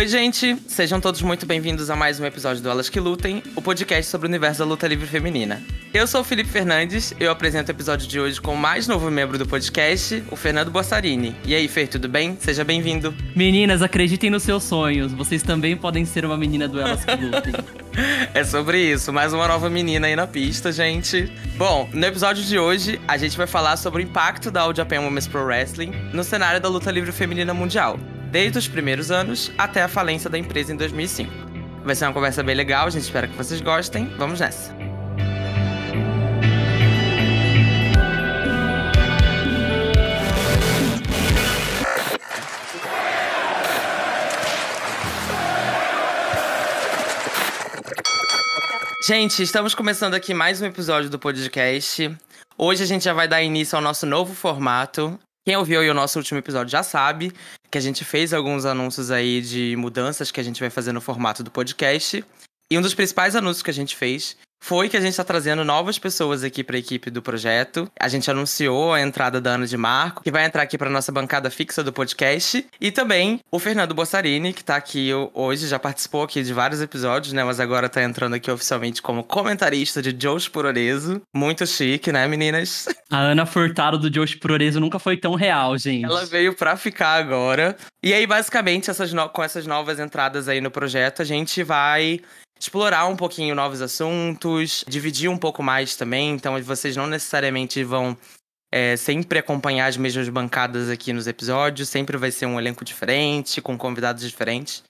Oi, gente! Sejam todos muito bem-vindos a mais um episódio do Elas Que Lutem, o podcast sobre o universo da luta livre feminina. Eu sou o Felipe Fernandes, eu apresento o episódio de hoje com o mais novo membro do podcast, o Fernando Bossarini. E aí, Fer, tudo bem? Seja bem-vindo. Meninas, acreditem nos seus sonhos. Vocês também podem ser uma menina do Elas Que Lutem. é sobre isso, mais uma nova menina aí na pista, gente. Bom, no episódio de hoje, a gente vai falar sobre o impacto da All Japan Women's Pro Wrestling no cenário da luta livre feminina mundial desde os primeiros anos até a falência da empresa em 2005. Vai ser uma conversa bem legal, a gente espera que vocês gostem. Vamos nessa! Gente, estamos começando aqui mais um episódio do podcast. Hoje a gente já vai dar início ao nosso novo formato. Quem ouviu o nosso último episódio já sabe que a gente fez alguns anúncios aí de mudanças que a gente vai fazer no formato do podcast. E um dos principais anúncios que a gente fez foi que a gente está trazendo novas pessoas aqui para a equipe do projeto. A gente anunciou a entrada da Ana de Marco, que vai entrar aqui para nossa bancada fixa do podcast, e também o Fernando Bossarini, que está aqui hoje, já participou aqui de vários episódios, né, mas agora está entrando aqui oficialmente como comentarista de Josh Puroreso. Muito chique, né, meninas? A Ana Furtado do Josh Puroreso nunca foi tão real, gente. Ela veio para ficar agora. E aí, basicamente, essas no... com essas novas entradas aí no projeto, a gente vai explorar um pouquinho novos assuntos, dividir um pouco mais também. Então, vocês não necessariamente vão é, sempre acompanhar as mesmas bancadas aqui nos episódios. Sempre vai ser um elenco diferente, com convidados diferentes.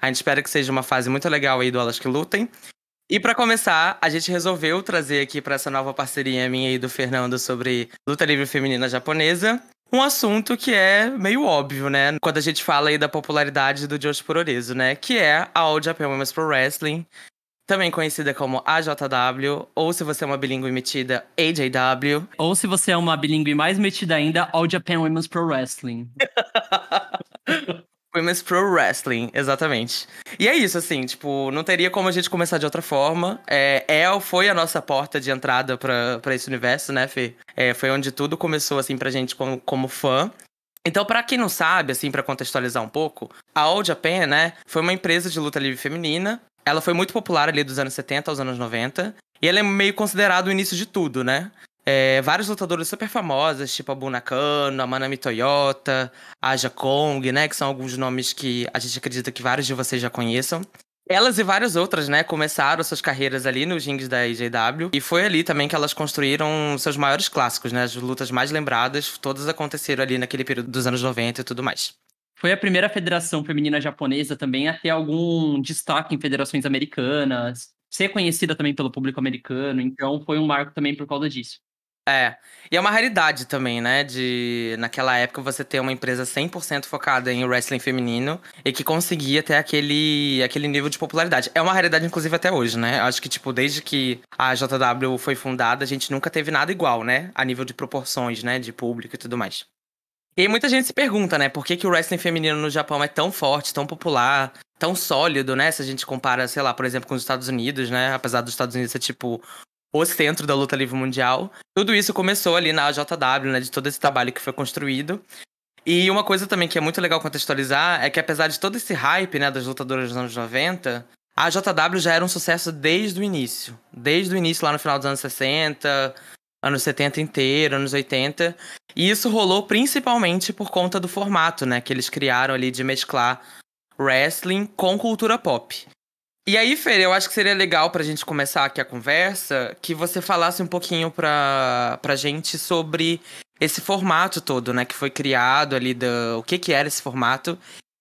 A gente espera que seja uma fase muito legal aí do Elas Que Lutem. E para começar, a gente resolveu trazer aqui para essa nova parceria minha e do Fernando sobre luta livre feminina japonesa, um assunto que é meio óbvio, né? Quando a gente fala aí da popularidade do Josh Puroreso, né? Que é a All Japan Women's Pro Wrestling, também conhecida como AJW, ou se você é uma bilíngue metida, AJW. Ou se você é uma bilíngue mais metida ainda, All Japan Women's Pro Wrestling. Women's Pro Wrestling, exatamente. E é isso, assim, tipo, não teria como a gente começar de outra forma. É, El foi a nossa porta de entrada para esse universo, né, Fê? É, foi onde tudo começou, assim, pra gente como, como fã. Então, para quem não sabe, assim, para contextualizar um pouco, a All Japan, né, foi uma empresa de luta livre feminina. Ela foi muito popular ali dos anos 70 aos anos 90. E ela é meio considerado o início de tudo, né? É, vários lutadores super famosos, tipo a Bunakano, a Manami Toyota, a Aja Kong, né? Que são alguns nomes que a gente acredita que vários de vocês já conheçam. Elas e várias outras, né, começaram suas carreiras ali nos rings da IJW. E foi ali também que elas construíram seus maiores clássicos, né? As lutas mais lembradas, todas aconteceram ali naquele período dos anos 90 e tudo mais. Foi a primeira federação feminina japonesa também a ter algum destaque em federações americanas, ser conhecida também pelo público americano, então foi um marco também por causa disso. É. E é uma raridade também, né? De naquela época você ter uma empresa 100% focada em wrestling feminino e que conseguia ter aquele, aquele nível de popularidade. É uma raridade, inclusive, até hoje, né? Acho que, tipo, desde que a JW foi fundada, a gente nunca teve nada igual, né? A nível de proporções, né? De público e tudo mais. E muita gente se pergunta, né? Por que, que o wrestling feminino no Japão é tão forte, tão popular, tão sólido, né? Se a gente compara, sei lá, por exemplo, com os Estados Unidos, né? Apesar dos Estados Unidos ser, tipo, o centro da luta livre mundial. Tudo isso começou ali na JW, né, de todo esse trabalho que foi construído. E uma coisa também que é muito legal contextualizar é que apesar de todo esse hype, né, das lutadoras dos anos 90, a JW já era um sucesso desde o início. Desde o início, lá no final dos anos 60, anos 70 inteiro, anos 80. E isso rolou principalmente por conta do formato, né, que eles criaram ali de mesclar wrestling com cultura pop. E aí, Fer, eu acho que seria legal pra gente começar aqui a conversa que você falasse um pouquinho pra, pra gente sobre esse formato todo, né? Que foi criado ali, do, o que que era esse formato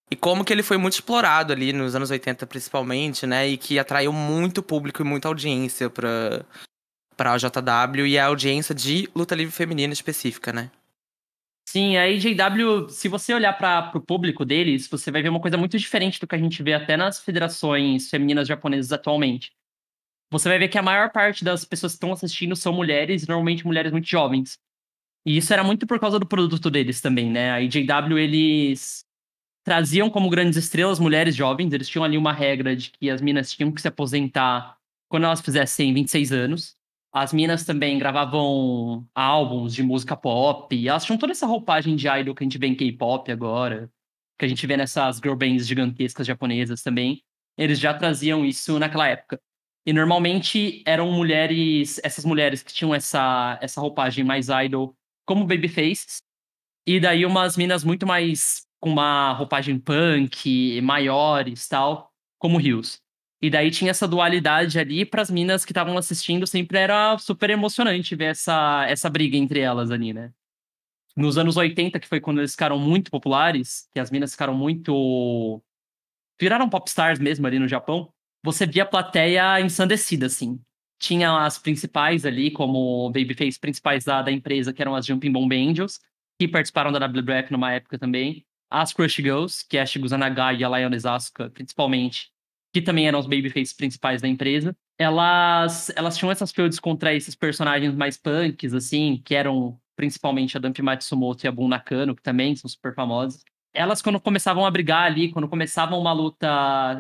e como que ele foi muito explorado ali nos anos 80 principalmente, né? E que atraiu muito público e muita audiência pra, pra JW e a audiência de luta livre feminina específica, né? Sim, a AJW, se você olhar para o público deles, você vai ver uma coisa muito diferente do que a gente vê até nas federações femininas japonesas atualmente. Você vai ver que a maior parte das pessoas que estão assistindo são mulheres, normalmente mulheres muito jovens. E isso era muito por causa do produto deles também, né? A AJW, eles traziam como grandes estrelas mulheres jovens, eles tinham ali uma regra de que as minas tinham que se aposentar quando elas fizessem 26 anos. As minas também gravavam álbuns de música pop. Elas tinham toda essa roupagem de idol que a gente vê em K-pop agora. que a gente vê nessas girl bands gigantescas japonesas também, eles já traziam isso naquela época. E normalmente eram mulheres, essas mulheres que tinham essa, essa roupagem mais idol, como babyfaces, e daí umas minas muito mais com uma roupagem punk, maiores tal, como Rios. E daí tinha essa dualidade ali para as minas que estavam assistindo, sempre era super emocionante ver essa, essa briga entre elas ali, né? Nos anos 80, que foi quando eles ficaram muito populares, que as minas ficaram muito. viraram popstars mesmo ali no Japão, você via a plateia ensandecida, assim. Tinha as principais ali, como babyface principais da, da empresa, que eram as Jumping Bomb Angels, que participaram da WWF numa época também. As Crush Girls, que é a Shigusa Nagai e a Lioness Asuka, principalmente, que também eram os babyfaces principais da empresa. Elas, elas tinham essas feuds contra esses personagens mais punks, assim, que eram principalmente a Dump Matsumoto e a Bun Nakano, que também são super famosas. Elas, quando começavam a brigar ali, quando começavam uma luta,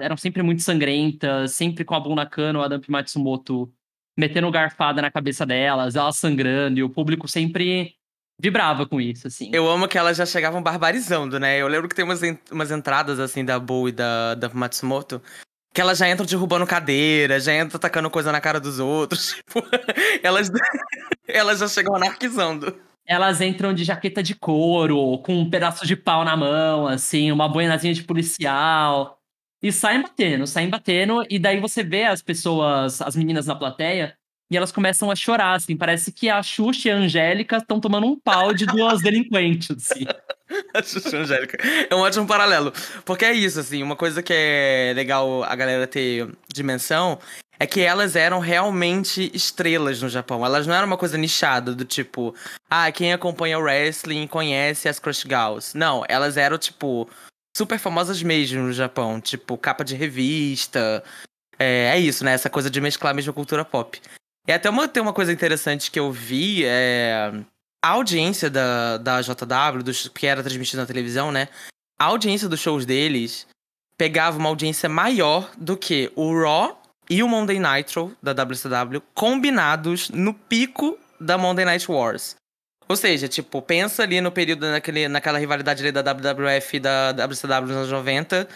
eram sempre muito sangrentas, sempre com a Bun Nakano, a Dump Matsumoto metendo garfada na cabeça delas, elas sangrando, e o público sempre vibrava com isso, assim. Eu amo que elas já chegavam barbarizando, né? Eu lembro que tem umas, umas entradas, assim, da Boo e da, da Matsumoto, que elas já entram derrubando cadeira, já entram tacando coisa na cara dos outros. Tipo, elas, elas já chegam anarquizando. Elas entram de jaqueta de couro, com um pedaço de pau na mão, assim, uma boinazinha de policial. E saem batendo, saem batendo, e daí você vê as pessoas, as meninas na plateia, e elas começam a chorar, assim. Parece que a Xuxa e a Angélica estão tomando um pau de duas delinquentes, assim. a Xuxa e a Angélica. É um ótimo paralelo. Porque é isso, assim, uma coisa que é legal a galera ter dimensão é que elas eram realmente estrelas no Japão. Elas não eram uma coisa nichada, do tipo, ah, quem acompanha o wrestling conhece as Crush Gals. Não, elas eram, tipo, super famosas mesmo no Japão. Tipo, capa de revista. É, é isso, né? Essa coisa de mesclar mesmo a cultura pop. E até uma, tem uma coisa interessante que eu vi, é a audiência da, da JW, do, que era transmitida na televisão, né? A audiência dos shows deles pegava uma audiência maior do que o Raw e o Monday Nitro da WCW combinados no pico da Monday Night Wars. Ou seja, tipo, pensa ali no período naquele, naquela rivalidade ali da WWF e da WCW nos anos 90,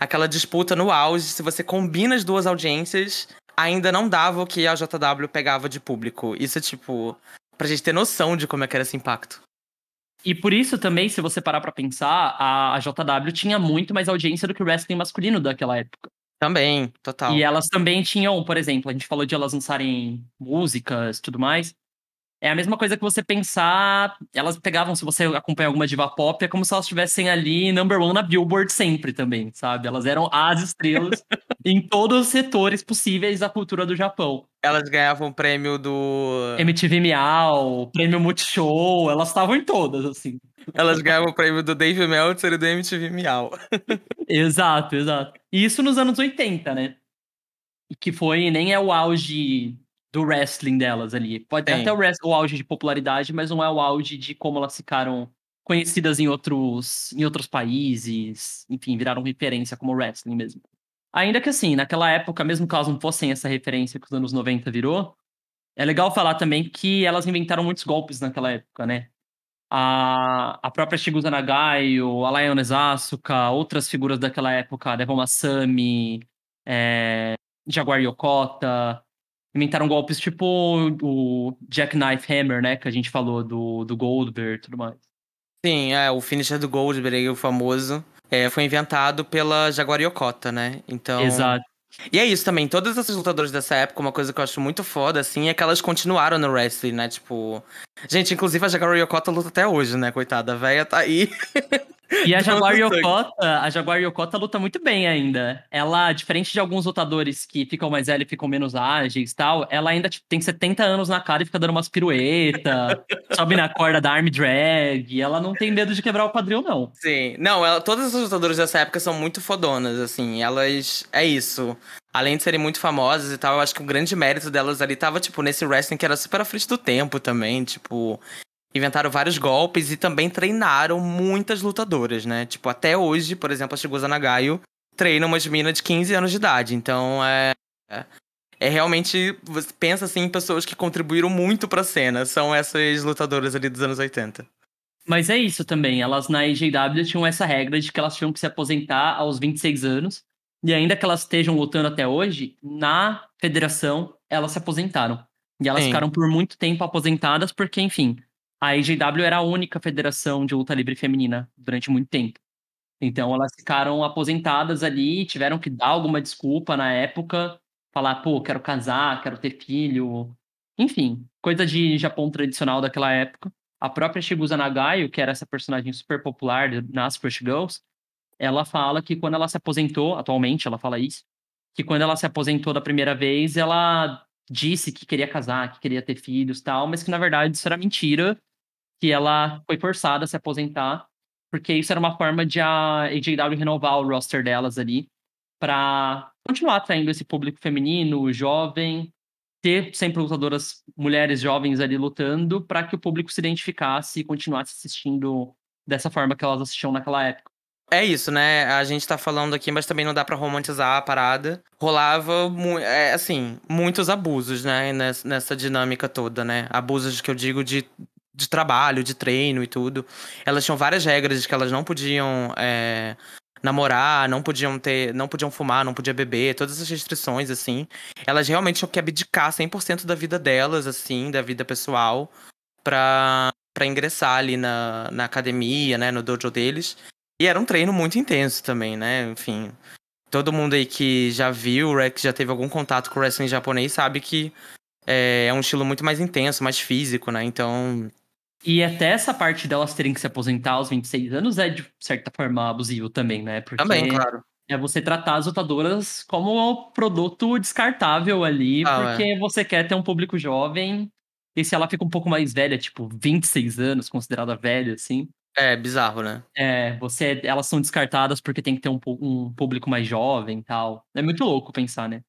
aquela disputa no auge, se você combina as duas audiências, ainda não dava o que a JW pegava de público. Isso é tipo, pra gente ter noção de como é que era esse impacto. E por isso também, se você parar pra pensar, a, JW tinha muito mais audiência do que o wrestling masculino daquela época. Também, total. E elas também tinham, por exemplo, a gente falou de elas lançarem músicas e tudo mais. É a mesma coisa que você pensar. Elas pegavam, se você acompanha alguma diva pop, é como se elas estivessem ali number one na Billboard sempre também, sabe? Elas eram as estrelas em todos os setores possíveis da cultura do Japão. Elas ganhavam prêmio do. MTV Miau, prêmio Multishow, elas estavam em todas, assim. Elas ganhavam o prêmio do Dave Meltzer e do MTV Miau. exato, exato. E isso nos anos 80, né? Que foi, nem é o auge do wrestling delas ali. Pode ter até o, o, auge de popularidade, mas não é o auge de como elas ficaram conhecidas em outros, em outros países, enfim, viraram referência como wrestling mesmo. Ainda que assim, naquela época, mesmo que elas não fossem essa referência que os anos 90 virou, é legal falar também que elas inventaram muitos golpes naquela época, né? A, a própria Shigusa Nagai, a Lioness Asuka, outras figuras daquela época, Devon Masami, é, Jaguar Yokota, inventaram golpes tipo o Jackknife Hammer, né? Que a gente falou do, do Goldberg e tudo mais. Sim, é, o finisher do Goldberg, o famoso, é, foi inventado pela Jaguar Yokota, né? Então. Exato. E é isso também, todas essas lutadoras dessa época, uma coisa que eu acho muito foda, assim, é que elas continuaram no wrestling, né? Tipo. Gente, inclusive a Jaguar Yokota luta até hoje, né? Coitada, a véia tá aí. E a Jaguar Yokota, a Jaguar Yokota luta muito bem ainda. Ela, diferente de alguns lutadores que ficam mais velhos e ficam menos ágeis e tal, ela ainda tipo, tem 70 anos na cara e fica dando umas piruetas, sobe na corda da arm drag. Ela não tem medo de quebrar o quadril, não. Sim. Não, ela, todas as lutadoras dessa época são muito fodonas, assim. Elas. É isso. Além de serem muito famosas e tal, eu acho que o grande mérito delas ali tava, tipo, nesse wrestling que era super à frente do tempo também. Tipo, inventaram vários golpes e também treinaram muitas lutadoras, né? Tipo, até hoje, por exemplo, a Shigusa Nagayo treina umas minas de 15 anos de idade. Então, é, é... É realmente, você pensa assim em pessoas que contribuíram muito pra cena. São essas lutadoras ali dos anos 80. Mas é isso também. Elas na AJW tinham essa regra de que elas tinham que se aposentar aos 26 anos. E ainda que elas estejam lutando até hoje, na federação elas se aposentaram. E elas Sim. ficaram por muito tempo aposentadas, porque, enfim, a AJW era a única federação de luta livre feminina durante muito tempo. Então elas ficaram aposentadas ali, tiveram que dar alguma desculpa na época, falar, pô, quero casar, quero ter filho. Enfim, coisa de Japão tradicional daquela época. A própria Shigusa Nagayo, que era essa personagem super popular nas Crush Girls, ela fala que quando ela se aposentou, atualmente ela fala isso, que quando ela se aposentou da primeira vez, ela disse que queria casar, que queria ter filhos tal, mas que na verdade isso era mentira, que ela foi forçada a se aposentar, porque isso era uma forma de a AJW renovar o roster delas ali, para continuar atraindo esse público feminino, jovem, ter sempre lutadoras mulheres jovens ali lutando, para que o público se identificasse e continuasse assistindo dessa forma que elas assistiam naquela época. É isso, né? A gente tá falando aqui, mas também não dá pra romantizar a parada. Rolava, é, assim, muitos abusos, né? Nessa dinâmica toda, né? Abusos que eu digo de, de trabalho, de treino e tudo. Elas tinham várias regras de que elas não podiam é, namorar, não podiam ter, não podiam fumar, não podiam beber, todas essas restrições, assim. Elas realmente tinham que abdicar 100% da vida delas, assim, da vida pessoal, pra, pra ingressar ali na, na academia, né? No dojo deles. E era um treino muito intenso também, né? Enfim, todo mundo aí que já viu, que já teve algum contato com o wrestling japonês, sabe que é, é um estilo muito mais intenso, mais físico, né? Então, E até essa parte delas terem que se aposentar aos 26 anos é, de certa forma, abusivo também, né? Porque também, claro. é você tratar as lutadoras como produto descartável ali, Ah, porque você quer ter um público jovem. E se ela fica um pouco mais velha, tipo 26 anos, considerada velha, assim, É bizarro, né? é, você, elas são descartadas porque tem que ter um, um público mais jovem e tal. É muito louco pensar, né?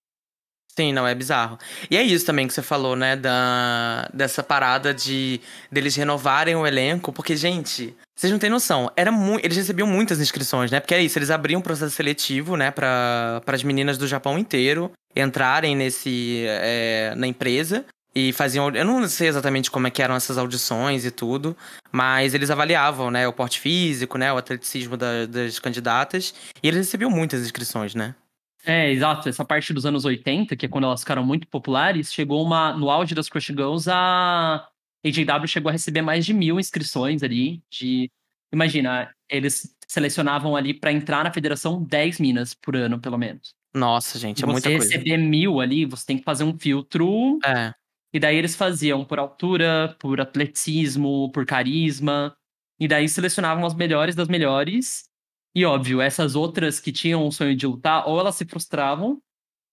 Sim, não, é bizarro. E é isso também que você falou, né? Da, dessa parada de deles renovarem o elenco, porque, gente, vocês não têm noção. Era eles recebiam muitas inscrições, né? Porque é isso, eles abriam um processo seletivo, né, para as meninas do Japão inteiro entrarem nesse. é, na empresa. E faziam. Eu não sei exatamente como é que eram essas audições e tudo, mas eles avaliavam, né? O porte físico, né? O atleticismo da- das candidatas. E eles recebiam muitas inscrições, né? É, exato. Essa parte dos anos 80, que é quando elas ficaram muito populares, chegou uma. No auge das Crush Girls, a AJW chegou a receber mais de mil inscrições ali. De. Imagina, eles selecionavam ali pra entrar na federação 10 minas por ano, pelo menos. Nossa, gente, é muita você coisa. receber mil ali, você tem que fazer um filtro. É. E daí eles faziam por altura, por atleticismo, por carisma. E daí selecionavam as melhores das melhores. E óbvio, essas outras que tinham o sonho de lutar, ou elas se frustravam,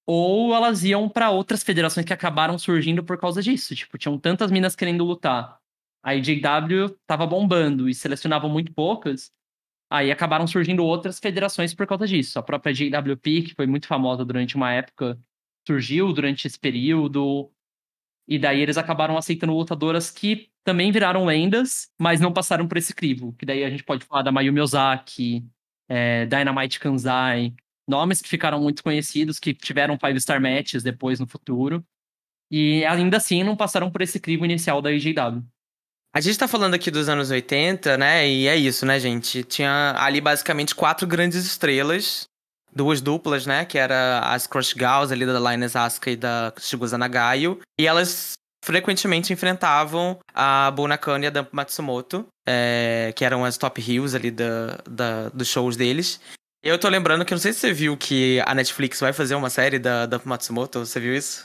ou elas iam pra outras federações que acabaram surgindo por causa disso. Tipo, tinham tantas minas querendo lutar. A IJW tava bombando e selecionavam muito poucas. Aí acabaram surgindo outras federações por causa disso. A própria JWP, que foi muito famosa durante uma época, surgiu durante esse período. E daí eles acabaram aceitando lutadoras que também viraram lendas, mas não passaram por esse crivo. Que daí a gente pode falar da Mayumi Ozaki, é, Dynamite Kanzai, nomes que ficaram muito conhecidos, que tiveram five star matches depois no futuro. E ainda assim não passaram por esse crivo inicial da IJW. A gente tá falando aqui dos anos 80, né? E é isso, né, gente? Tinha ali basicamente quatro grandes estrelas, duas duplas, né? Que era as Crush Gals ali da Linus Asuka e da Shigusa Nagayo. E elas frequentemente enfrentavam a Bunakane e a Dump Matsumoto, é, que eram as top heels ali da, da, dos shows deles. Eu tô lembrando que não sei se você viu que a Netflix vai fazer uma série da Dump Matsumoto, você viu isso?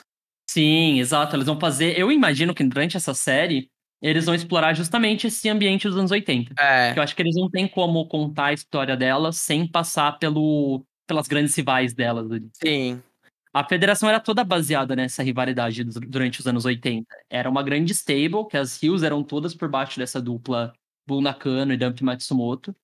Sim, exato. Eles vão fazer. Eu imagino que durante essa série eles vão explorar justamente esse ambiente dos anos 80. É, eu acho que eles não têm como contar a história delas sem passar pelo, pelas grandes rivais delas. sim. A federação era toda baseada nessa rivalidade du- durante os anos 80. Era uma grande stable, que as Hills eram todas por baixo dessa dupla Bull Nakano e Dump Matsumoto,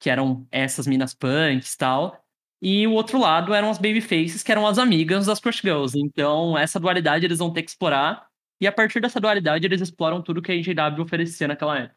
que eram essas minas punks e tal. E o outro lado eram as babyfaces, que eram as amigas das Crush Girls. Então, essa dualidade eles vão ter que explorar. E a partir dessa dualidade, eles exploram tudo que a NJW oferecia naquela época.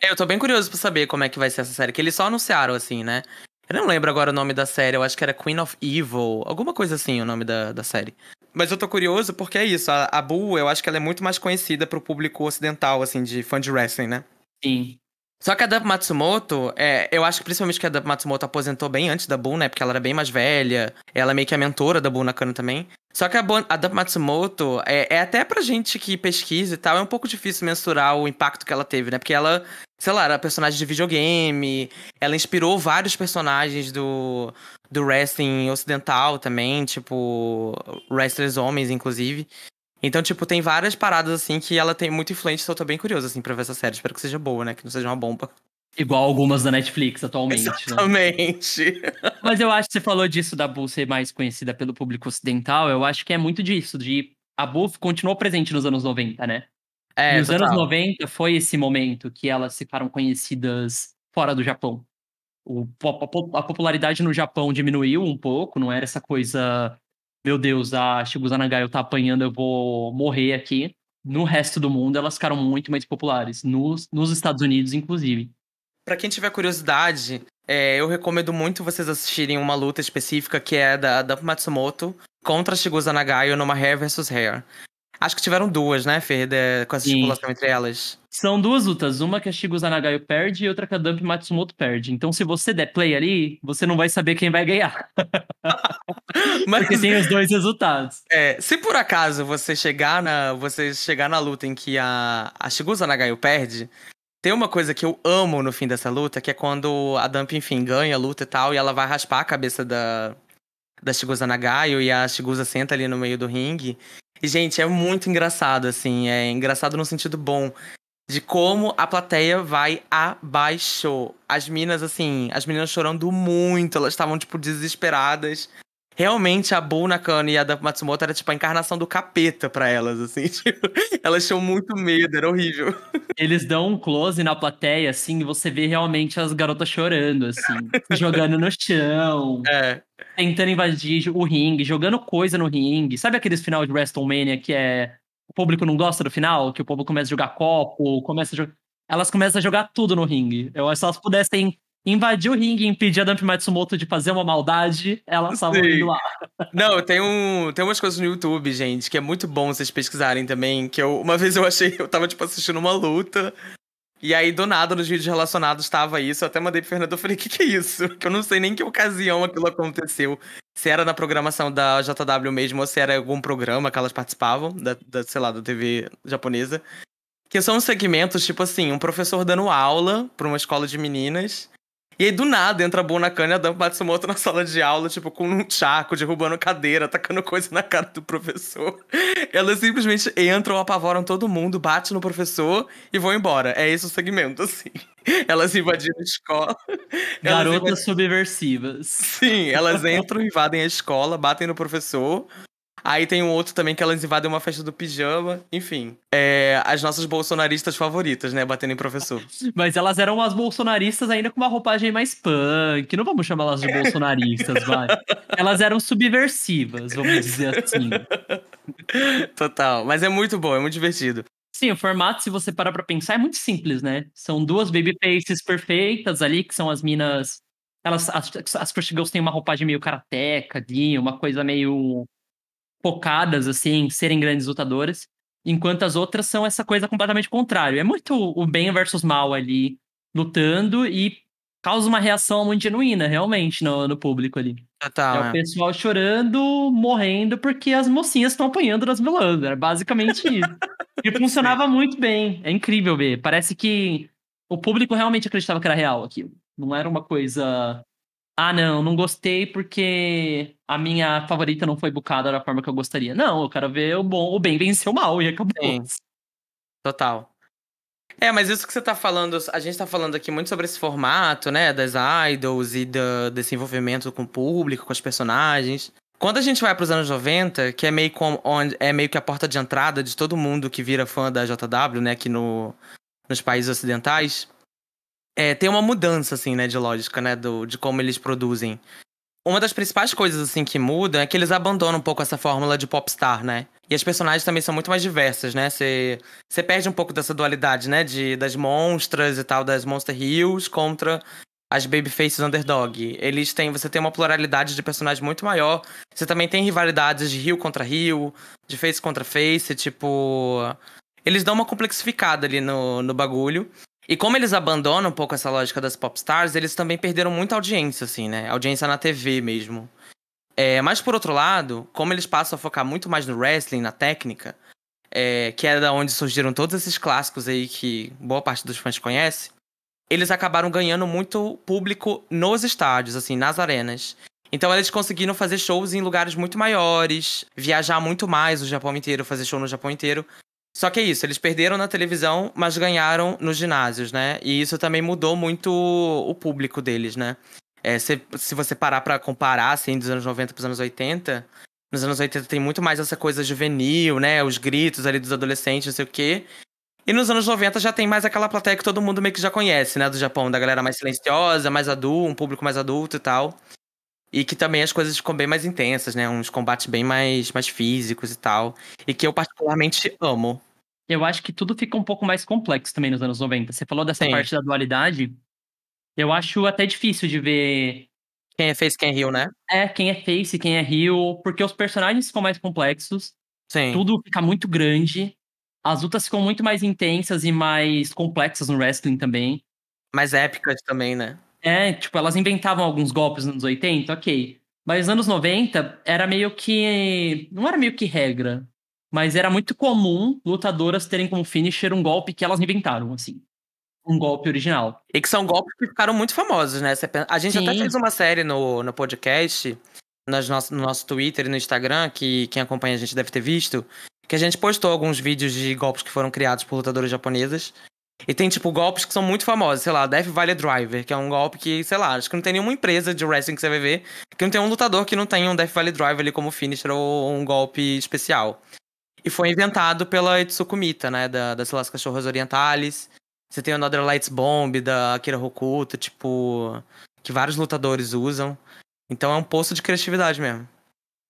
É, Eu tô bem curioso pra saber como é que vai ser essa série, que eles só anunciaram, assim, né? Eu não lembro agora o nome da série, eu acho que era Queen of Evil, alguma coisa assim o nome da, da série. Mas eu tô curioso porque é isso, a, a Boo, eu acho que ela é muito mais conhecida pro público ocidental, assim, de fã de wrestling, né? Sim. Só que a Dub Matsumoto, é, eu acho que principalmente que a Dub Matsumoto aposentou bem antes da Boo, né? Porque ela era bem mais velha. Ela é meio que a mentora da Boo Nakano também. Só que a, a Dub Matsumoto, é, é até pra gente que pesquisa e tal, é um pouco difícil mensurar o impacto que ela teve, né? Porque ela, sei lá, era personagem de videogame, ela inspirou vários personagens do, do wrestling ocidental também, tipo, wrestlers homens, inclusive. Então, tipo, tem várias paradas, assim, que ela tem muito influente, então eu tô bem curioso, assim, pra ver essa série. Espero que seja boa, né? Que não seja uma bomba. Igual algumas da Netflix atualmente. Né? Exatamente. Né? Mas eu acho que você falou disso da Bull ser mais conhecida pelo público ocidental. Eu acho que é muito disso, de a Bull continuou presente nos anos 90, né? É, nos total. anos 90 foi esse momento que elas ficaram conhecidas fora do Japão. O, a, a popularidade no Japão diminuiu um pouco, não era essa coisa meu Deus, a Shibuza Nagayo tá apanhando, eu vou morrer aqui. No resto do mundo, elas ficaram muito mais populares. Nos, nos Estados Unidos, inclusive. Para quem tiver curiosidade, é, eu recomendo muito vocês assistirem uma luta específica que é da, da Matsumoto contra a Shigusa Nagayo numa Hair vs Hair. Acho que tiveram duas, né, Fer, de, com essa estipulação entre elas. São duas lutas, uma que a Shigusa Nagayo perde e outra que a Dump Matsumoto perde. Então, se você der play ali, você não vai saber quem vai ganhar. Mas, Porque tem os dois resultados. É, se por acaso você chegar na, você chegar na luta em que a, a Shigusa Nagayo perde, tem uma coisa que eu amo no fim dessa luta, que é quando a Dump, enfim, ganha a luta e tal, e ela vai raspar a cabeça da, da Shigusa Nagayo e a Shigusa senta ali no meio do ringue. E, gente, é muito engraçado, assim. É engraçado no sentido bom. De como a plateia vai abaixo. As minas, assim, as meninas chorando muito. Elas estavam, tipo, desesperadas. Realmente, a Boo Nakano e a da Matsumoto era, tipo, a encarnação do capeta pra elas, assim. Tipo, elas tinham muito medo, era horrível. Eles dão um close na plateia, assim, e você vê realmente as garotas chorando, assim. jogando no chão. É. Tentando invadir o ringue, jogando coisa no ringue. Sabe aqueles final de WrestleMania que é... O público não gosta do final? Que o povo começa a jogar copo, começa a jogar... Elas começam a jogar tudo no ringue. Eu acho que se elas pudessem invadir o ringue e impedir a Dump Matsumoto de fazer uma maldade, elas estavam indo lá. Não, tem, um, tem umas coisas no YouTube, gente, que é muito bom vocês pesquisarem também. Que eu, uma vez eu achei, eu tava, tipo, assistindo uma luta. E aí, do nada, nos vídeos relacionados estava isso. Eu até mandei pro Fernando, eu falei, o que, que é isso? Que eu não sei nem que ocasião aquilo aconteceu. Se era na programação da JW mesmo, ou se era algum programa que elas participavam, da, da sei lá, da TV japonesa. Que são segmentos, tipo assim, um professor dando aula para uma escola de meninas. E aí, do nada, entra a Bonakane e a Dump Matsumoto na sala de aula, tipo, com um chaco, derrubando cadeira, atacando coisa na cara do professor. Elas simplesmente entram, apavoram todo mundo, batem no professor e vão embora. É esse o segmento, assim. Elas invadiram a escola. Garotas invadiram... subversivas. Sim, elas entram, invadem a escola, batem no professor, Aí tem um outro também que elas invadem uma festa do pijama. Enfim, é, as nossas bolsonaristas favoritas, né? Batendo em professor. Mas elas eram umas bolsonaristas ainda com uma roupagem mais punk. Não vamos chamar elas de bolsonaristas, vai. Elas eram subversivas, vamos dizer assim. Total. Mas é muito bom, é muito divertido. Sim, o formato, se você parar pra pensar, é muito simples, né? São duas baby faces perfeitas ali, que são as minas. Elas, as, as Crush Girls têm uma roupagem meio karateca ali, uma coisa meio focadas assim em serem grandes lutadoras, enquanto as outras são essa coisa completamente contrária. É muito o bem versus mal ali lutando e causa uma reação muito genuína, realmente, no, no público ali. Total, é, é o pessoal chorando, morrendo, porque as mocinhas estão apanhando das vilãs. Era basicamente isso. e funcionava muito bem. É incrível ver. Parece que o público realmente acreditava que era real aquilo. Não era uma coisa ah, não, não gostei porque a minha favorita não foi bucada da forma que eu gostaria. Não, eu quero ver o bom, o bem vencer o mal e acabou. Sim. Total. É, mas isso que você tá falando, a gente tá falando aqui muito sobre esse formato, né, das idols e do, desse envolvimento com o público, com os personagens. Quando a gente vai para os anos 90, que é meio, com, onde, é meio que a porta de entrada de todo mundo que vira fã da JW, né, aqui no, nos países ocidentais, é, tem uma mudança, assim, né, de lógica, né, do, de como eles produzem. Uma das principais coisas, assim, que muda é que eles abandonam um pouco essa fórmula de popstar, né? E as personagens também são muito mais diversas, né? Você perde um pouco dessa dualidade, né? De, das monstras e tal, das Monster Heroes contra as Babyfaces Underdog. Eles têm, você tem uma pluralidade de personagens muito maior. Você também tem rivalidades de Rio contra Rio, de Face contra Face, tipo... Eles dão uma complexificada ali no, no bagulho. E como eles abandonam um pouco essa lógica das popstars, eles também perderam muita audiência, assim, né? Audiência na TV mesmo. É, mas por outro lado, como eles passam a focar muito mais no wrestling, na técnica, é, que é da onde surgiram todos esses clássicos aí que boa parte dos fãs conhece, eles acabaram ganhando muito público nos estádios, assim, nas arenas. Então eles conseguiram fazer shows em lugares muito maiores, viajar muito mais o Japão inteiro, fazer show no Japão inteiro. Só que é isso, eles perderam na televisão, mas ganharam nos ginásios, né? E isso também mudou muito o público deles, né? É, se, se você parar pra comparar, assim, dos anos 90 pros anos 80, nos anos 80 tem muito mais essa coisa juvenil, né? Os gritos ali dos adolescentes, não sei o quê. E nos anos 90 já tem mais aquela plateia que todo mundo meio que já conhece, né? Do Japão, da galera mais silenciosa, mais adulto, um público mais adulto e tal. E que também as coisas ficam bem mais intensas, né? Uns combates bem mais, mais físicos e tal. E que eu particularmente amo. Eu acho que tudo fica um pouco mais complexo também nos anos 90. Você falou dessa Sim. parte da dualidade. Eu acho até difícil de ver Quem é face, quem é rio, né? é, quem é face, quem é heel, porque os personagens ficam mais complexos, Sim. tudo fica muito grande, as lutas ficam muito mais intensas e mais complexas no wrestling também. Mais épicas também, né? É, tipo, elas inventavam alguns golpes nos anos 80, ok. Mas nos anos 90 era meio que. Não era meio que regra. Mas era muito comum lutadoras terem como finisher um golpe que elas inventaram, assim. Um golpe original. E que são golpes que ficaram muito famosos, né? A gente até Sim. fez uma série no, no podcast, nas nosso, no nosso Twitter e no Instagram, que quem acompanha a gente deve ter visto, que a gente postou alguns vídeos de golpes que foram criados por lutadoras japonesas. E tem, tipo, golpes que são muito famosos, sei lá, Death Valley Driver, que é um golpe que, sei lá, acho que não tem nenhuma empresa de wrestling que você vai ver, que não tem um lutador que não tenha um Death Valley Driver ali como finisher ou um golpe especial. E foi inventado pela Itsuku Mita, né, da, das Las Cachorras Orientales. Você tem o Another Lights Bomb, da Akira Hokuto, tipo, que vários lutadores usam. Então é um poço de criatividade mesmo.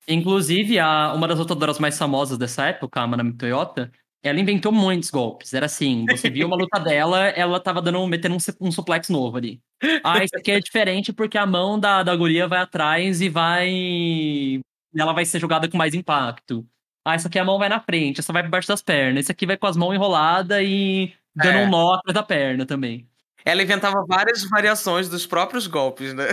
Inclusive, a, uma das lutadoras mais famosas dessa época, a Manami Toyota, ela inventou muitos golpes. Era assim, você via uma luta dela, ela tava dando, metendo um, um suplex novo ali. Ah, isso aqui é diferente porque a mão da, da guria vai atrás e vai... Ela vai ser jogada com mais impacto. Ah, essa aqui a mão vai na frente, essa vai por baixo das pernas. Esse aqui vai com as mãos enroladas e dando É. um nó atrás da perna também. Ela inventava várias variações dos próprios golpes, né?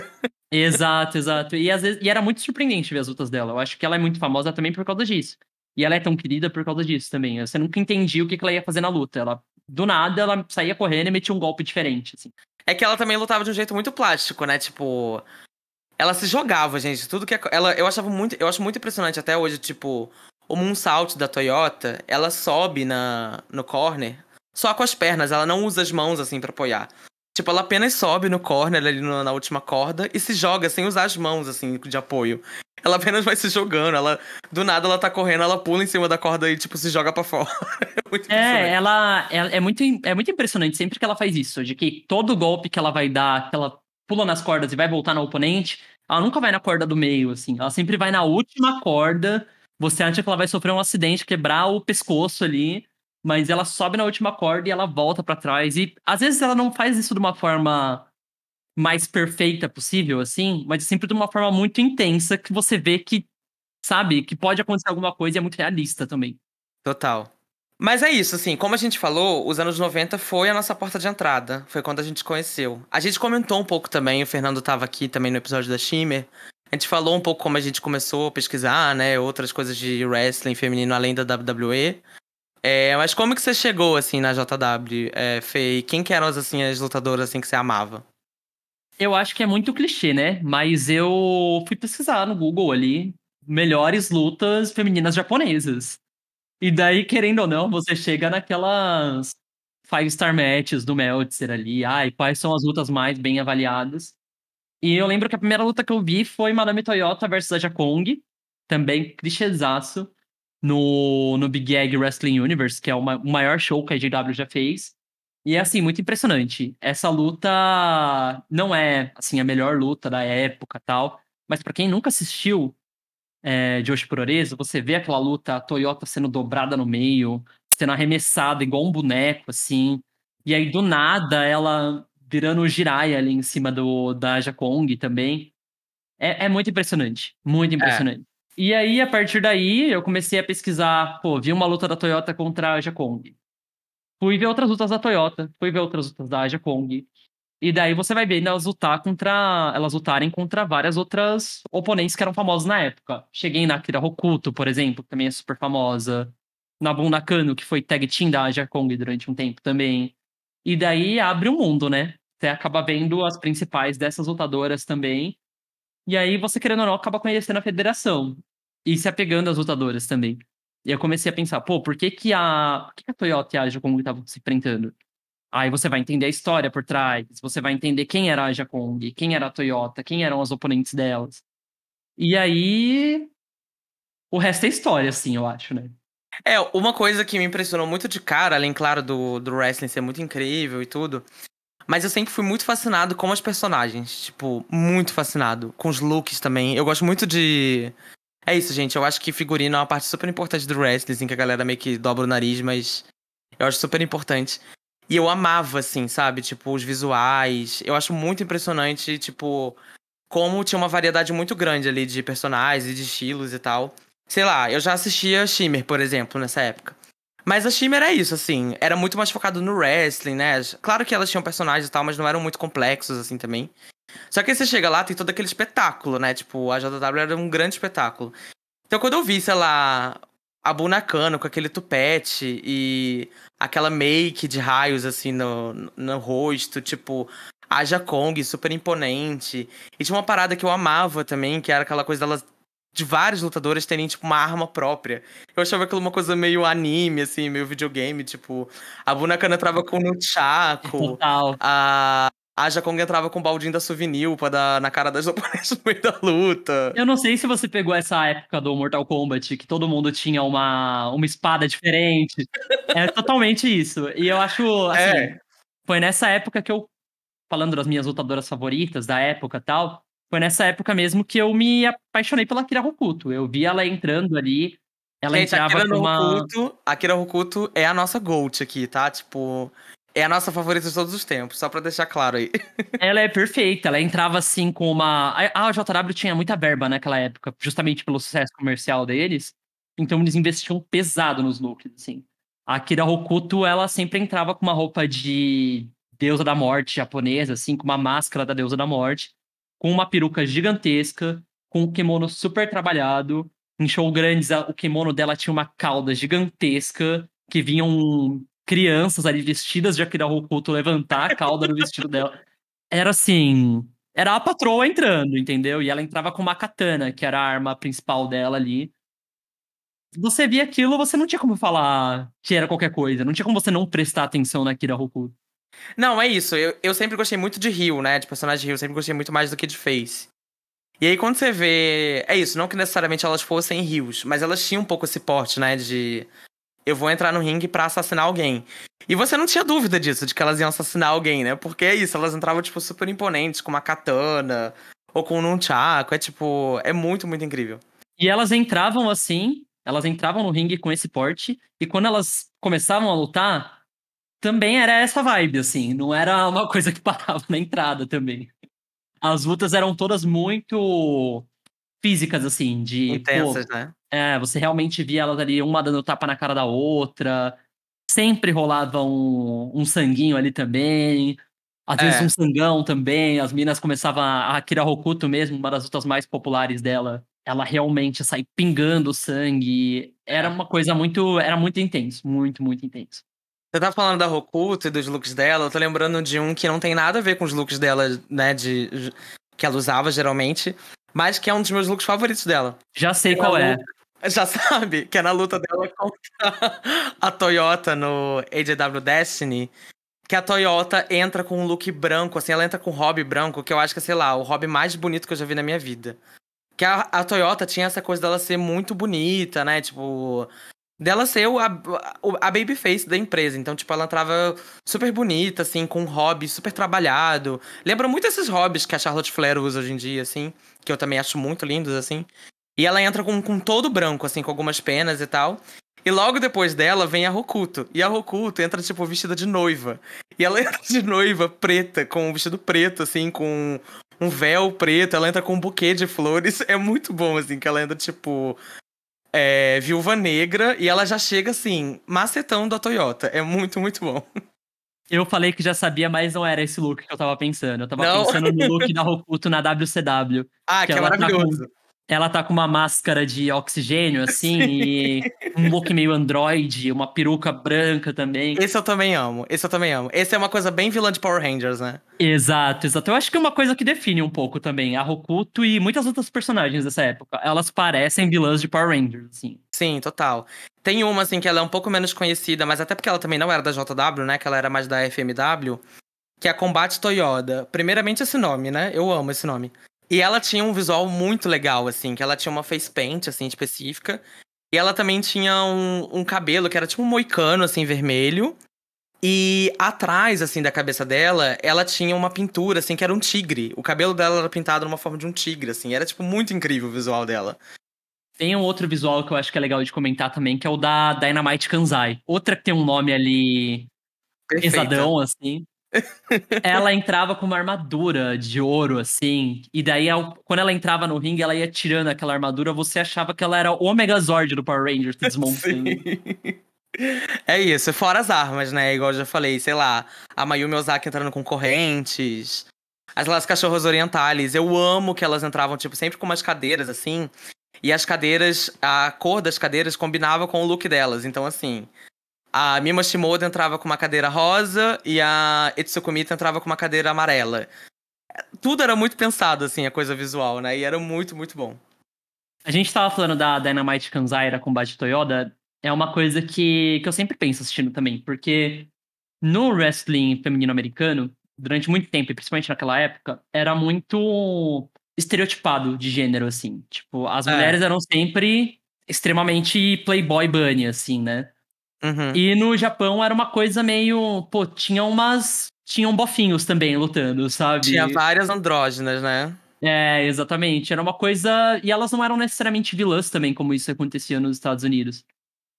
Exato, exato. E, às vezes, e era muito surpreendente ver as lutas dela. Eu acho que ela é muito famosa também por causa disso. E ela é tão querida por causa disso também. Você nunca entendia o que que ela ia fazer na luta. Ela, do nada, ela saía correndo e metia um golpe diferente. Assim. É que ela também lutava de um jeito muito plástico, né? Tipo, ela se jogava, gente. Tudo que ela, eu achava muito, eu acho muito impressionante até hoje, tipo, o moonsault da Toyota, ela sobe na no corner só com as pernas, ela não usa as mãos assim pra apoiar. Tipo, ela apenas sobe no corner ali na última corda e se joga sem usar as mãos assim de apoio. Ela apenas vai se jogando, ela do nada ela tá correndo, ela pula em cima da corda e tipo se joga pra fora. É muito É, impressionante. ela, ela é, muito, é muito impressionante sempre que ela faz isso. De que todo golpe que ela vai dar, que ela pula nas cordas e vai voltar no oponente, ela nunca vai na corda do meio, assim. Ela sempre vai na última corda. Você acha que ela vai sofrer um acidente, quebrar o pescoço ali. Mas ela sobe na última corda e ela volta pra trás. E às vezes ela não faz isso de uma forma mais perfeita possível, assim, mas sempre de uma forma muito intensa que você vê que, sabe, que pode acontecer alguma coisa e é muito realista também. Total. Mas é isso, assim, como a gente falou, os anos 90 foi a nossa porta de entrada. Foi quando a gente conheceu. A gente comentou um pouco também, o Fernando tava aqui também no episódio da Shimmer. A gente falou um pouco como a gente começou a pesquisar, né, outras coisas de wrestling feminino além da WWE. É, mas como que você chegou, assim, na JW, é, Fê? Quem que eram, assim, as lutadoras, assim, que você amava? Eu acho que é muito clichê, né? Mas eu fui pesquisar no Google ali melhores lutas femininas japonesas. E daí, querendo ou não, você chega naquelas five star matches do Meltzer ali. Ai, quais são as lutas mais bem avaliadas? E eu lembro que a primeira luta que eu vi foi Madame Toyota versus a Jakong, também clichêzaço, no, no Big Egg Wrestling Universe, que é o ma- o maior show que a JW já fez. E é assim, muito impressionante. Essa luta não é assim a melhor luta da época tal, mas pra quem nunca assistiu é, Joshi Puroreso, você vê aquela luta, a Toyota sendo dobrada no meio, sendo arremessada igual um boneco, assim. E aí, do nada, ela virando o Jiraiya ali em cima do, da Jakong também. É, é muito impressionante. Muito impressionante. E aí, a partir daí, eu comecei a pesquisar, pô, vi uma luta da Toyota contra a Jakong. fui ver outras lutas da Toyota, fui ver outras lutas da Aja Kong. E daí você vai vendo elas lutar contra. Elas lutarem contra várias outras oponentes que eram famosas na época. Cheguei na Akira Hokuto, por exemplo, que também é super famosa. Na Nakano, que foi tag team da Aja Kong durante um tempo também. E daí abre o um mundo, né? Você acaba vendo as principais dessas lutadoras também. E aí você, querendo ou não, acaba conhecendo a federação. E se apegando às lutadoras também. E eu comecei a pensar, pô, por que, que a. Por que, que a Toyota e a Aja Kong estavam se enfrentando? Aí você vai entender a história por trás, você vai entender quem era a Jakong, quem era a Toyota, quem eram os oponentes delas. E aí. O resto é história, assim, eu acho, né? É, uma coisa que me impressionou muito de cara, além, claro, do, do wrestling ser muito incrível e tudo. Mas eu sempre fui muito fascinado com as personagens. Tipo, muito fascinado. Com os looks também. Eu gosto muito de. É isso, gente. Eu acho que figurino é uma parte super importante do wrestling, que a galera meio que dobra o nariz, mas. Eu acho super importante. E eu amava, assim, sabe? Tipo, os visuais. Eu acho muito impressionante, tipo, como tinha uma variedade muito grande ali de personagens e de estilos e tal. Sei lá, eu já assistia Shimmer, por exemplo, nessa época. Mas a Shimmer é isso, assim, era muito mais focado no wrestling, né? Claro que elas tinham personagens e tal, mas não eram muito complexos, assim, também. Só que aí você chega lá, tem todo aquele espetáculo, né? Tipo, a JW era um grande espetáculo. Então quando eu vi, sei lá, a Bunakano com aquele tupete e aquela make de raios assim no, no rosto, tipo, a Jakong super imponente. E tinha uma parada que eu amava também, que era aquela coisa delas de vários lutadores terem, tipo, uma arma própria. Eu achava aquilo uma coisa meio anime, assim, meio videogame, tipo, a Bunakana entrava com o Nunchaku, Total. a, a Jakong entrava com o baldinho da souvenir pra dar na cara das oponentes no meio da luta. Eu não sei se você pegou essa época do Mortal Kombat, que todo mundo tinha uma, uma espada diferente. é totalmente isso. E eu acho, assim, é. foi nessa época que eu, falando das minhas lutadoras favoritas da época e tal, foi nessa época mesmo que eu me apaixonei pela Kira Hokuto. Eu vi ela entrando ali, ela Gente, entrava a Kira com uma... Hokuto, a Kira Hokuto é a nossa GOAT aqui, tá? Tipo, é a nossa favorita de todos os tempos, só pra deixar claro aí. Ela é perfeita, ela entrava assim com uma. A JW tinha muita verba naquela época, justamente pelo sucesso comercial deles. Então eles investiam pesado nos looks, assim. A Kira Hokuto, ela sempre entrava com uma roupa de deusa da morte japonesa, assim, com uma máscara da deusa da morte, com uma peruca gigantesca, com um kimono super trabalhado. Em show grandes, o kimono dela tinha uma cauda gigantesca, que vinham crianças ali vestidas de Akira Hokuto levantar a cauda no vestido dela. Era assim. Era a patroa entrando, entendeu? E ela entrava com uma katana, que era a arma principal dela ali. Você via aquilo, você não tinha como falar que era qualquer coisa. Não tinha como você não prestar atenção na Akira Hokuto. Não, é isso. Eu, eu sempre gostei muito de Rio, né? De personagem de Rio. Sempre gostei muito mais do que de Face. E aí, quando você vê. É isso, não que necessariamente elas fossem rios, mas elas tinham um pouco esse porte, né? De eu vou entrar no ringue para assassinar alguém. E você não tinha dúvida disso, de que elas iam assassinar alguém, né? Porque é isso, elas entravam, tipo, super imponentes, com uma katana, ou com um nunchaku, é tipo, é muito, muito incrível. E elas entravam assim, elas entravam no ringue com esse porte, e quando elas começavam a lutar, também era essa vibe, assim, não era uma coisa que parava na entrada também. As lutas eram todas muito físicas, assim, de. Intensas, pô, né? É, você realmente via elas ali, uma dando tapa na cara da outra. Sempre rolava um, um sanguinho ali também. Às é. vezes um sangão também. As minas começavam. A Akira Hokuto mesmo, uma das lutas mais populares dela. Ela realmente sai pingando sangue. Era é. uma coisa muito. Era muito intenso. Muito, muito intenso. Você tá falando da Hokuto e dos looks dela, eu tô lembrando de um que não tem nada a ver com os looks dela, né? De, que ela usava geralmente, mas que é um dos meus looks favoritos dela. Já sei qual é. Já sabe? Que é na luta dela contra a Toyota no AJW Destiny. Que a Toyota entra com um look branco, assim, ela entra com um hobby branco, que eu acho que é, sei lá, o hobby mais bonito que eu já vi na minha vida. Que a, a Toyota tinha essa coisa dela ser muito bonita, né? Tipo, dela ser o, a, a babyface da empresa. Então, tipo, ela entrava super bonita, assim, com um hobby super trabalhado. Lembra muito esses hobbies que a Charlotte Flair usa hoje em dia, assim, que eu também acho muito lindos, assim. E ela entra com, com todo branco, assim, com algumas penas e tal. E logo depois dela vem a Rokuto. E a Rokuto entra, tipo, vestida de noiva. E ela entra de noiva preta, com um vestido preto, assim, com um véu preto. Ela entra com um buquê de flores. É muito bom, assim, que ela entra, tipo. É, Viúva Negra, e ela já chega assim, macetando a Toyota. É muito, muito bom. Eu falei que já sabia, mas não era esse look que eu tava pensando. Eu tava Não. pensando no look da Hokuto na WCW. Ah, que, é ela tá maravilhoso. Ela tá com uma máscara de oxigênio, assim, e um look meio android, uma peruca branca também. Esse eu também amo. Esse eu também amo. Esse é uma coisa bem vilã de Power Rangers, né? Exato, exato. Eu acho que é uma coisa que define um pouco também a Hokuto e muitas outras personagens dessa época. Elas parecem vilãs de Power Rangers, assim. Sim, total. Tem uma, assim, que ela é um pouco menos conhecida, mas até porque ela também não era da JW, né? Que ela era mais da FMW. Que é a Combate Toyota. Primeiramente esse nome, né? Eu amo esse nome. E ela tinha um visual muito legal, assim. Que ela tinha uma face paint, assim, específica. E ela também tinha um, um cabelo que era tipo um moicano, assim, vermelho. E atrás, assim, da cabeça dela, ela tinha uma pintura, assim, que era um tigre. O cabelo dela era pintado numa forma de um tigre, assim. Era, tipo, muito incrível o visual dela. Tem um outro visual que eu acho que é legal de comentar também, que é o da Dynamite Kanzai. Outra que tem um nome ali Perfeita. pesadão, assim. Ela entrava com uma armadura de ouro, assim. E daí, quando ela entrava no ringue, ela ia tirando aquela armadura, você achava que ela era o Megazord do Power Rangers desmontando. É isso, fora as armas, né? Igual eu já falei, sei lá, a Mayumi Ozaki entrando com correntes. As Las Cachorros Orientales, eu amo que elas entravam, tipo, sempre com umas cadeiras, assim. E as cadeiras, a cor das cadeiras combinava com o look delas. Então, assim, a Mima Shimoda entrava com uma cadeira rosa e a Etsukumita entrava com uma cadeira amarela. Tudo era muito pensado, assim, a coisa visual, né? E era muito, muito bom. A gente tava falando da Dynamite Kanzai, da Combate Toyota. É uma coisa que, que eu sempre penso assistindo também, porque no wrestling feminino americano, durante muito tempo, e principalmente naquela época, era muito estereotipado de gênero, assim. Tipo, as É. mulheres eram sempre extremamente playboy bunny, assim, né? Uhum. E no Japão era uma coisa meio. Pô, tinha umas. Tinham bofinhos também lutando, sabe? Tinha várias andrógenas, né? É, exatamente. Era uma coisa. E elas não eram necessariamente vilãs também, como isso acontecia nos Estados Unidos.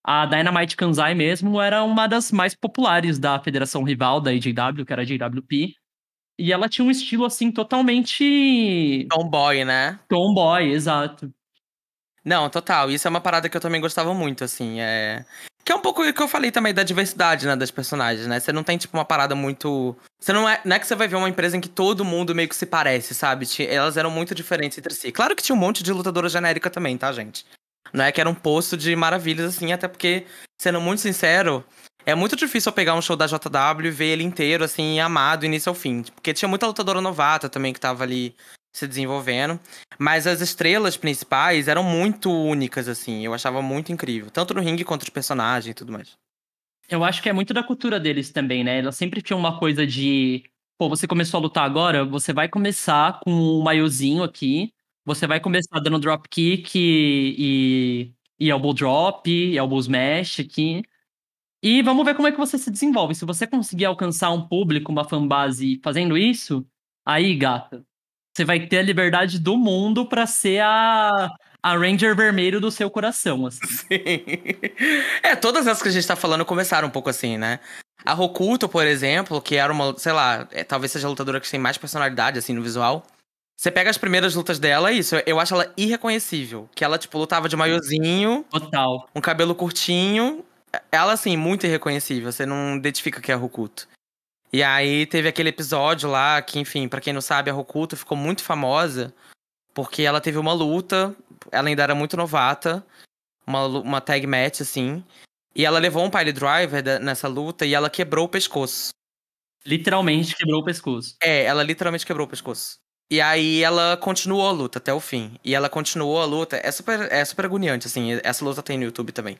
A Dynamite Kanzai mesmo era uma das mais populares da federação rival da AJW, que era a JWP. E ela tinha um estilo, assim, totalmente Tomboy, né? tomboy, exato. Não, total. Isso é uma parada que eu também gostava muito, assim. É... Que é um pouco o que eu falei também da diversidade, né, das personagens, né? Você não tem, tipo, uma parada muito. Você não é. Não é que você vai ver uma empresa em que todo mundo meio que se parece, sabe? Elas eram muito diferentes entre si. Claro que tinha um monte de lutadora genérica também, tá, gente? Não é que era um poço de maravilhas, assim, até porque, sendo muito sincero, é muito difícil eu pegar um show da JW e ver ele inteiro, assim, amado, início ao fim. Porque tinha muita lutadora novata também que tava ali se desenvolvendo. Mas as estrelas principais eram muito únicas, assim. Eu achava muito incrível. Tanto no ringue quanto os personagens e tudo mais. Eu acho que é muito da cultura deles também, né? Elas sempre tinham uma coisa de. Pô, você começou a lutar agora, você vai começar com um maiozinho aqui. Você vai começar dando drop kick e, e, e elbow drop, e elbow smash aqui. E vamos ver como é que você se desenvolve. Se você conseguir alcançar um público, uma fanbase fazendo isso, aí, gata, você vai ter a liberdade do mundo pra ser a, a Ranger vermelho do seu coração, assim. Sim. É, todas essas que a gente tá falando começaram um pouco assim, né? A Rokuto, por exemplo, que era uma, sei lá, é, talvez seja a lutadora que tem mais personalidade, assim, no visual. Você pega as primeiras lutas dela, é isso. Eu acho ela irreconhecível. Que ela, tipo, lutava de maiozinho, Total. um cabelo curtinho. Ela, assim, muito irreconhecível. Você não identifica que é a Rokuto. E aí teve aquele episódio lá que, enfim, pra quem não sabe, a Rokuto ficou muito famosa porque ela teve uma luta. Ela ainda era muito novata. Uma, uma tag match, assim. E ela levou um pile driver da- nessa luta e ela quebrou o pescoço. Literalmente quebrou o pescoço. É, ela literalmente quebrou o pescoço. E aí ela continuou a luta até o fim. E ela continuou a luta. É super, é super agoniante, assim. Essa luta tem no YouTube também.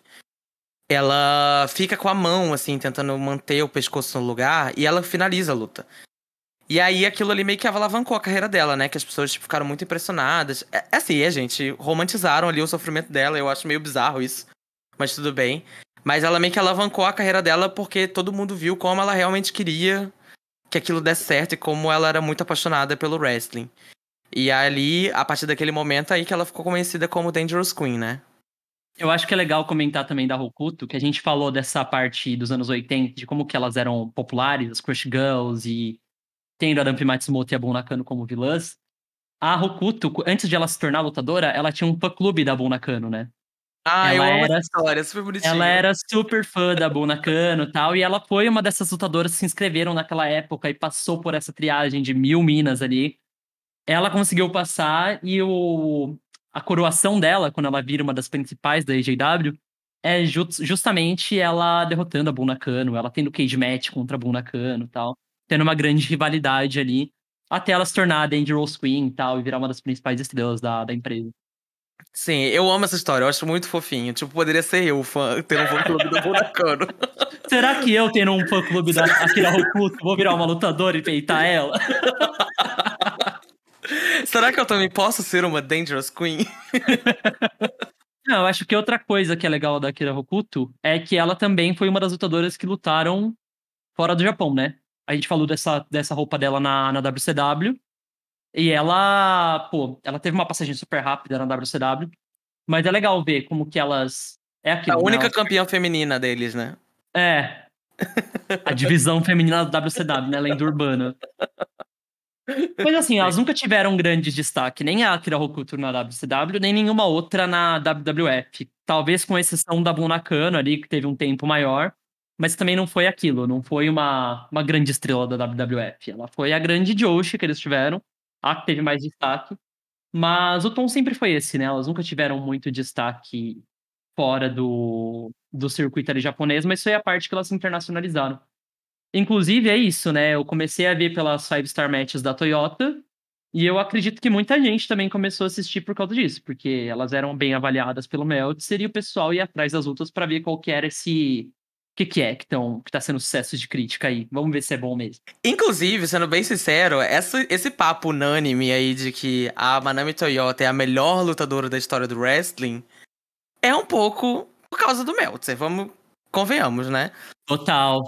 Ela fica com a mão, assim, tentando manter o pescoço no lugar. E ela finaliza a luta. E aí aquilo ali meio que alavancou a carreira dela, né? Que as pessoas tipo, ficaram muito impressionadas. É, é assim, é, gente. Romantizaram ali o sofrimento dela. Eu acho meio bizarro isso. Mas tudo bem. Mas ela meio que alavancou a carreira dela porque todo mundo viu como ela realmente queria que aquilo desse certo e como ela era muito apaixonada pelo wrestling. E ali, a partir daquele momento aí que ela ficou conhecida como Dangerous Queen, né? Eu acho que é legal comentar também da Hokuto, que a gente falou dessa parte dos anos 80, de como que elas eram populares, as Crush Girls, e tendo a Dumpy Matsumoto e a Bun Nakano como vilãs. A Hokuto, antes de ela se tornar lutadora, ela tinha um fã-clube da Bun Nakano, né? Ah, eu Ela amo era- essa história, super bonitinho. Ela era super fã da Buna Cano e tal, e ela foi uma dessas lutadoras que se inscreveram naquela época e passou por essa triagem de mil minas ali. Ela conseguiu passar e o, a coroação dela, quando ela vira uma das principais da AJW, é ju- justamente ela derrotando a Buna Cano, ela tendo cage match contra a Buna Cano e tal, tendo uma grande rivalidade ali, até ela se tornar a Dangerous Queen e tal, e virar uma das principais estrelas da, da empresa. Sim, eu amo essa história, eu acho muito fofinho. Tipo, poderia ser eu, fã, ter um fã clube do Bonacano. Será que eu, tendo um fã-clube da Akira Hokuto, vou virar uma lutadora e peitar ela? Será que eu também posso ser uma Dangerous Queen? Não, eu acho que outra coisa que é legal da Akira Hokuto é que ela também foi uma das lutadoras que lutaram fora do Japão, né? A gente falou dessa, dessa roupa dela na, na WCW. E ela, pô, ela teve uma passagem super rápida na WCW. Mas é legal ver como que elas. É A aquilo. né? única Elas- campeã feminina deles, né? É. A divisão feminina da WCW, né? Lenda urbana. Mas assim, elas nunca tiveram grande destaque, nem a Akira Hokuto na WCW, nem nenhuma outra na WWF. Talvez com exceção da Buna Kano ali, que teve um tempo maior. Mas também não foi aquilo, não foi uma, uma grande estrela da WWF. Ela foi a grande Joshi que eles tiveram, a que teve mais destaque. Mas o tom sempre foi esse, né? Elas nunca tiveram muito destaque fora do, do circuito ali japonês, mas foi a parte que elas se internacionalizaram. Inclusive, é isso, né? Eu comecei a ver pelas Five Star Matches da Toyota, e eu acredito que muita gente também começou a assistir por causa disso, porque elas eram bem avaliadas pelo Meltzer e o pessoal ia atrás das outras para ver qual que era esse. O que, que é que, tão, que tá sendo sucesso de crítica aí? Vamos ver se é bom mesmo. Inclusive, sendo bem sincero, essa- esse papo unânime aí de que a Manami Toyota é a melhor lutadora da história do wrestling é um pouco por causa do Meltzer, vamos, convenhamos, né? Total.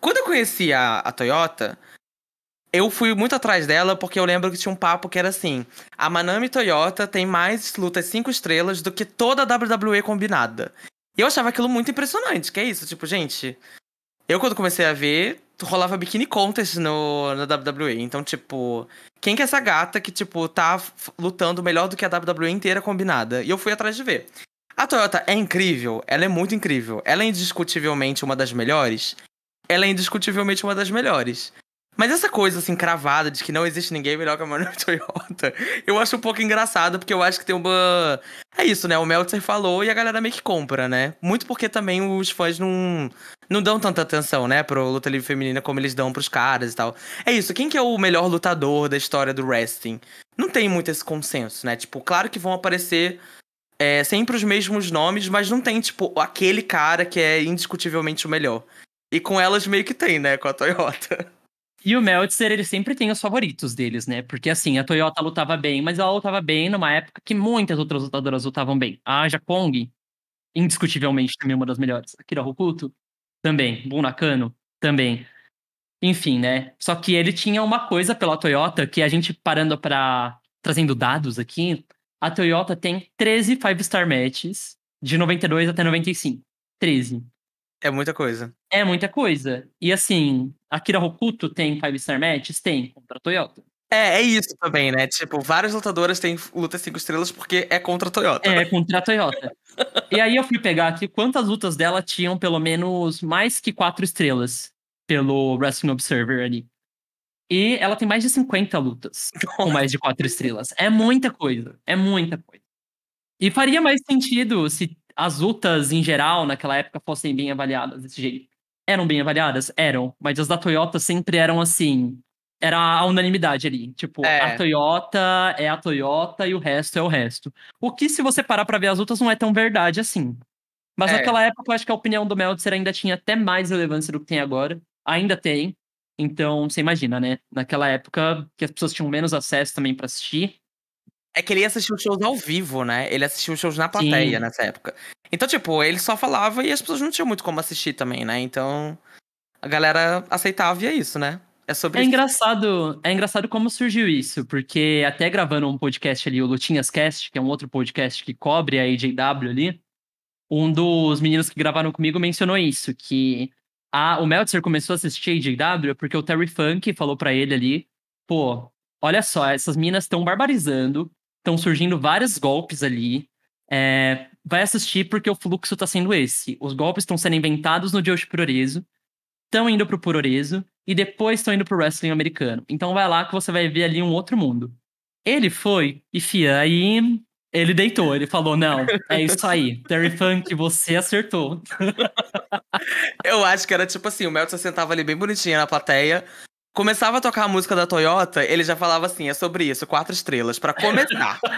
Quando eu conheci a, a Toyota, eu fui muito atrás dela porque eu lembro que tinha um papo que era assim: a Manami Toyota tem mais lutas 5 estrelas do que toda a WWE combinada. E eu achava aquilo muito impressionante, que é isso, tipo, gente. Eu, quando comecei a ver, rolava biquíni contest no, na WWE. Então, tipo, quem que é essa gata que, tipo, tá lutando melhor do que a WWE inteira combinada? E eu fui atrás de ver. A Toyota é incrível, ela é muito incrível. Ela é indiscutivelmente uma das melhores. Ela é indiscutivelmente uma das melhores. Mas essa coisa, assim, cravada de que não existe ninguém melhor que a Manami Toyota, eu acho um pouco engraçado, porque eu acho que tem uma. É isso, né? O Meltzer falou e a galera meio que compra, né? Muito porque também os fãs não, não dão tanta atenção, né, pro luta livre feminina como eles dão pros caras e tal. É isso, quem que é o melhor lutador da história do wrestling? Não tem muito esse consenso, né? Tipo, claro que vão aparecer é, sempre os mesmos nomes, mas não tem, tipo, aquele cara que é indiscutivelmente o melhor. E com elas meio que tem, né, com a Toyota. E o Meltzer, ele sempre tem os favoritos deles, né? Porque assim, a Toyota lutava bem, mas ela lutava bem numa época que muitas outras lutadoras lutavam bem. A Aja Kong, indiscutivelmente também uma das melhores. A Kira Hokuto, também. Bun Nakano, também. Enfim, né? Só que ele tinha uma coisa pela Toyota que a gente parando pra. trazendo dados aqui, a Toyota tem 13 Five Star Matches de 92 até 95. 13. É muita coisa. É muita coisa. E assim, a Kira Hokuto tem Five Star Matches? Tem, contra a Toyota. É, é isso também, né? Tipo, várias lutadoras têm luta 5 estrelas porque é contra a Toyota. É, contra a Toyota. e aí eu fui pegar aqui quantas lutas dela tinham pelo menos mais que quatro estrelas pelo Wrestling Observer ali. E ela tem mais de 50 lutas com mais de quatro estrelas. É muita coisa. É muita coisa. E faria mais sentido se as lutas em geral naquela época fossem bem avaliadas desse jeito. Eram bem avaliadas? Eram. Mas as da Toyota sempre eram assim. Era a unanimidade ali. Tipo, É. a Toyota é a Toyota e o resto é o resto. O que, se você parar pra ver as lutas, não é tão verdade assim. Mas É. naquela época, eu acho que a opinião do Meltzer ainda tinha até mais relevância do que tem agora. Ainda tem. Então, você imagina, né? Naquela época, que as pessoas tinham menos acesso também pra assistir. É que ele ia assistir os shows ao vivo, né? Ele assistia os shows na plateia Sim. nessa época. Então, tipo, ele só falava e as pessoas não tinham muito como assistir também, né? Então, a galera aceitava e é isso, né? É sobre É isso. engraçado, é engraçado como surgiu isso, porque até gravando um podcast ali, o Lutinhas Cast, que é um outro podcast que cobre a AJW ali, um dos meninos que gravaram comigo mencionou isso, que a, o Meltzer começou a assistir AJW porque o Terry Funk falou pra ele ali, pô, olha só, essas minas estão barbarizando, estão surgindo vários golpes ali, é, vai assistir porque o fluxo tá sendo esse. Os golpes estão sendo inventados no Joshi Puroresu, estão indo pro Puroresu e depois estão indo pro wrestling americano. Então vai lá que você vai ver ali um outro mundo. Ele foi, e fia, aí ele deitou, ele falou: não, é isso aí. Terry Funk, você acertou. Eu acho que era tipo assim: o Meltzer sentava ali bem bonitinho na plateia. Começava a tocar a música da Toyota, ele já falava assim: é sobre isso, quatro estrelas, para começar.